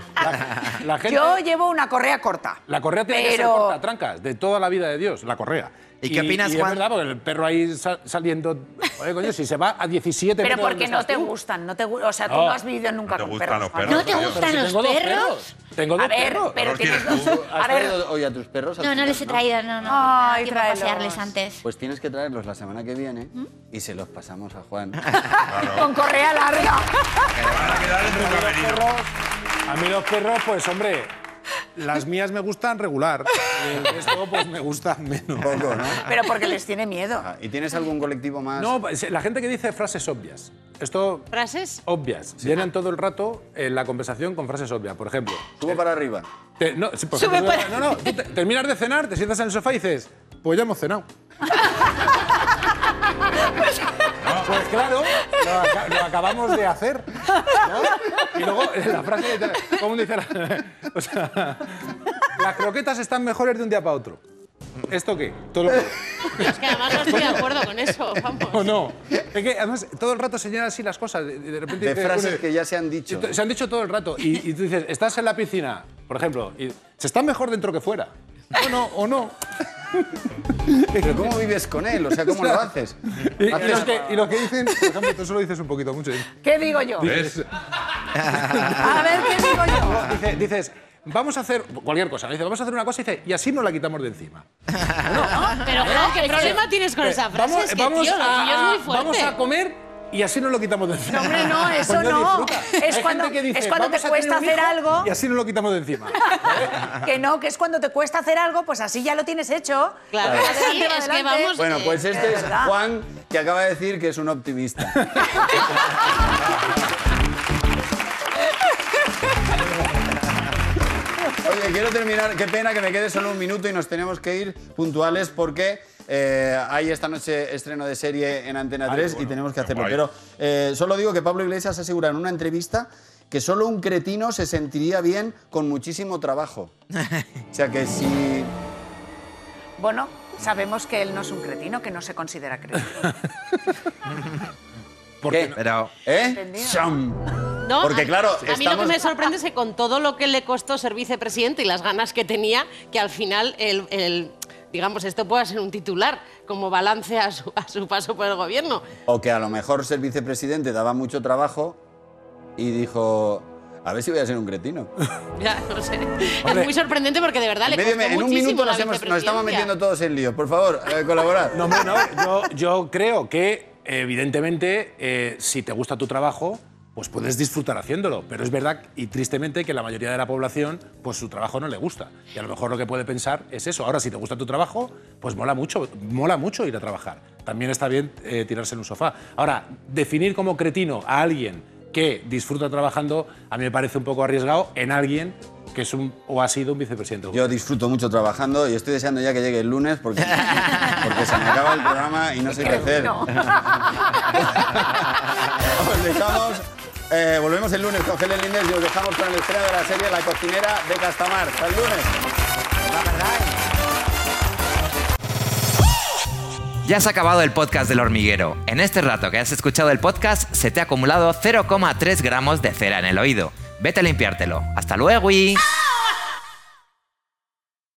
la gente- Yo llevo una correa corta. La correa tiene que ser Pero- corta, trancas, de toda la vida de Dios, la correa. ¿Y qué opinas, y Juan? Es verdad, porque el perro ahí sa- saliendo. Oye, coño, si se va a 17 Pero porque no te tú. gustan, no te o sea, tú No. no has vivido nunca No te con gustan perros. los Juan. perros. ¿No te gustan si los tengo dos perros? Tengo dos A ver, perros. pero tienes dos. ¿Has traído hoy a tus perros? No, no les he traído, no, no. Ay, tráelos. pasearles antes. Pues tienes que traerlos la semana que viene ¿Mm? y se los pasamos a Juan. con correa larga. Que van a quedar en tu camerino. A mí los perros, pues hombre, las mías me gustan regular. y El resto, pues me gustan menos. Poco, ¿no? Pero porque les tiene miedo. Ah, ¿Y tienes algún colectivo más? No, pues, la gente que dice frases obvias. Esto. ¿Frases? Obvias. Llenan todo el rato en la conversación con frases obvias. Por ejemplo. Subo para arriba. te- no, sí, por Sube para- no, no, tú te- terminas de cenar, te sientas en el sofá y dices, pues ya hemos cenado. Pues claro, lo, aca- lo acabamos de hacer. ¿no? Y luego eh, la frase, dice, ¿cómo dice la, o sea, las croquetas están mejores de un día para otro. ¿Esto qué? Todo lo que- Es que además no estoy de acuerdo con eso, vamos. ¿O no? Es que además todo el rato señalan así las cosas. De, de repente De dice, frases que ya se han dicho. Se han dicho todo el rato. Y, y tú dices, estás en la piscina, por ejemplo, y se está mejor dentro que fuera. O no, o no. ¿Pero cómo vives con él? O sea, ¿cómo lo haces? Y, y los que, y los que dicen, por ejemplo, tú solo dices un poquito mucho. ¿Qué digo yo? ¿Ves? A ver, ¿qué digo yo? Dice- dices, vamos a hacer cualquier cosa. Dice, vamos a hacer una cosa y dice, y así nos la quitamos de encima. Pero Juan, ¿qué problema tienes con esa frase? Vamos, es que, vamos tío, lo a, tuyo es muy a- fuerte. vamos a comer y así nos lo quitamos de encima. No, hombre, no, eso Coño, no. Es cuando- gente que dice, es cuando te "Vamos a cuesta hacer algo". Y así nos lo quitamos de encima. Que no, que es cuando te cuesta hacer algo, pues así ya lo tienes hecho. Claro, Adelante, sí, es que adelante. vamos- Bueno, pues este es verdad. Juan, que acaba de decir que es un optimista. Oye, Oye, quiero terminar. Qué pena que me quede solo un minuto y nos tenemos que ir puntuales porque eh, hay esta noche estreno de serie en Antena 3 y tenemos que hacerlo. Pero eh, solo digo que Pablo Iglesias asegura en una entrevista que solo un cretino se sentiría bien con muchísimo trabajo. O sea que si. Bueno, sabemos que él no es un cretino, que no se considera cretino. ¿Qué? Pero, ¿Eh? No, Porque a- claro, a mí lo que me sorprende es que con todo lo que le costó ser vicepresidente y las ganas que tenía, que al final el, el- digamos, esto pueda ser un titular como balance a su, a su paso por el gobierno. O que a lo mejor ser vicepresidente daba mucho trabajo y dijo. A ver si voy a ser un cretino. Ya, no sé. Hombre. es muy sorprendente porque de verdad En, le medio- costó en un muchísimo minuto la nos, hemos- nos estamos metiendo todos en lío. Por favor, eh, colaborar. No, no, yo, yo creo que, evidentemente, eh, si te gusta tu trabajo, pues puedes disfrutar haciéndolo. Pero es verdad y tristemente que la mayoría de la población, pues su trabajo no le gusta. Y a lo mejor lo que puede pensar es eso. Ahora, si te gusta tu trabajo, pues mola mucho, mola mucho ir a trabajar. También está bien eh, tirarse en un sofá. Ahora, definir como cretino a alguien que disfruta trabajando, a mí me parece un poco arriesgado en alguien que es un o ha sido un vicepresidente. Yo disfruto mucho trabajando y estoy deseando ya que llegue el lunes porque, porque se me acaba el programa y no sé qué hacer. No. Os dejamos. Eh, volvemos el lunes con Helen Linders y os dejamos con el estreno de la serie La cocinera de Castamar. Hasta el lunes. Ya se ha acabado el podcast del hormiguero. En este rato que has escuchado el podcast, se te ha acumulado 0,3 gramos de cera en el oído. Vete a limpiártelo. ¡Hasta luego!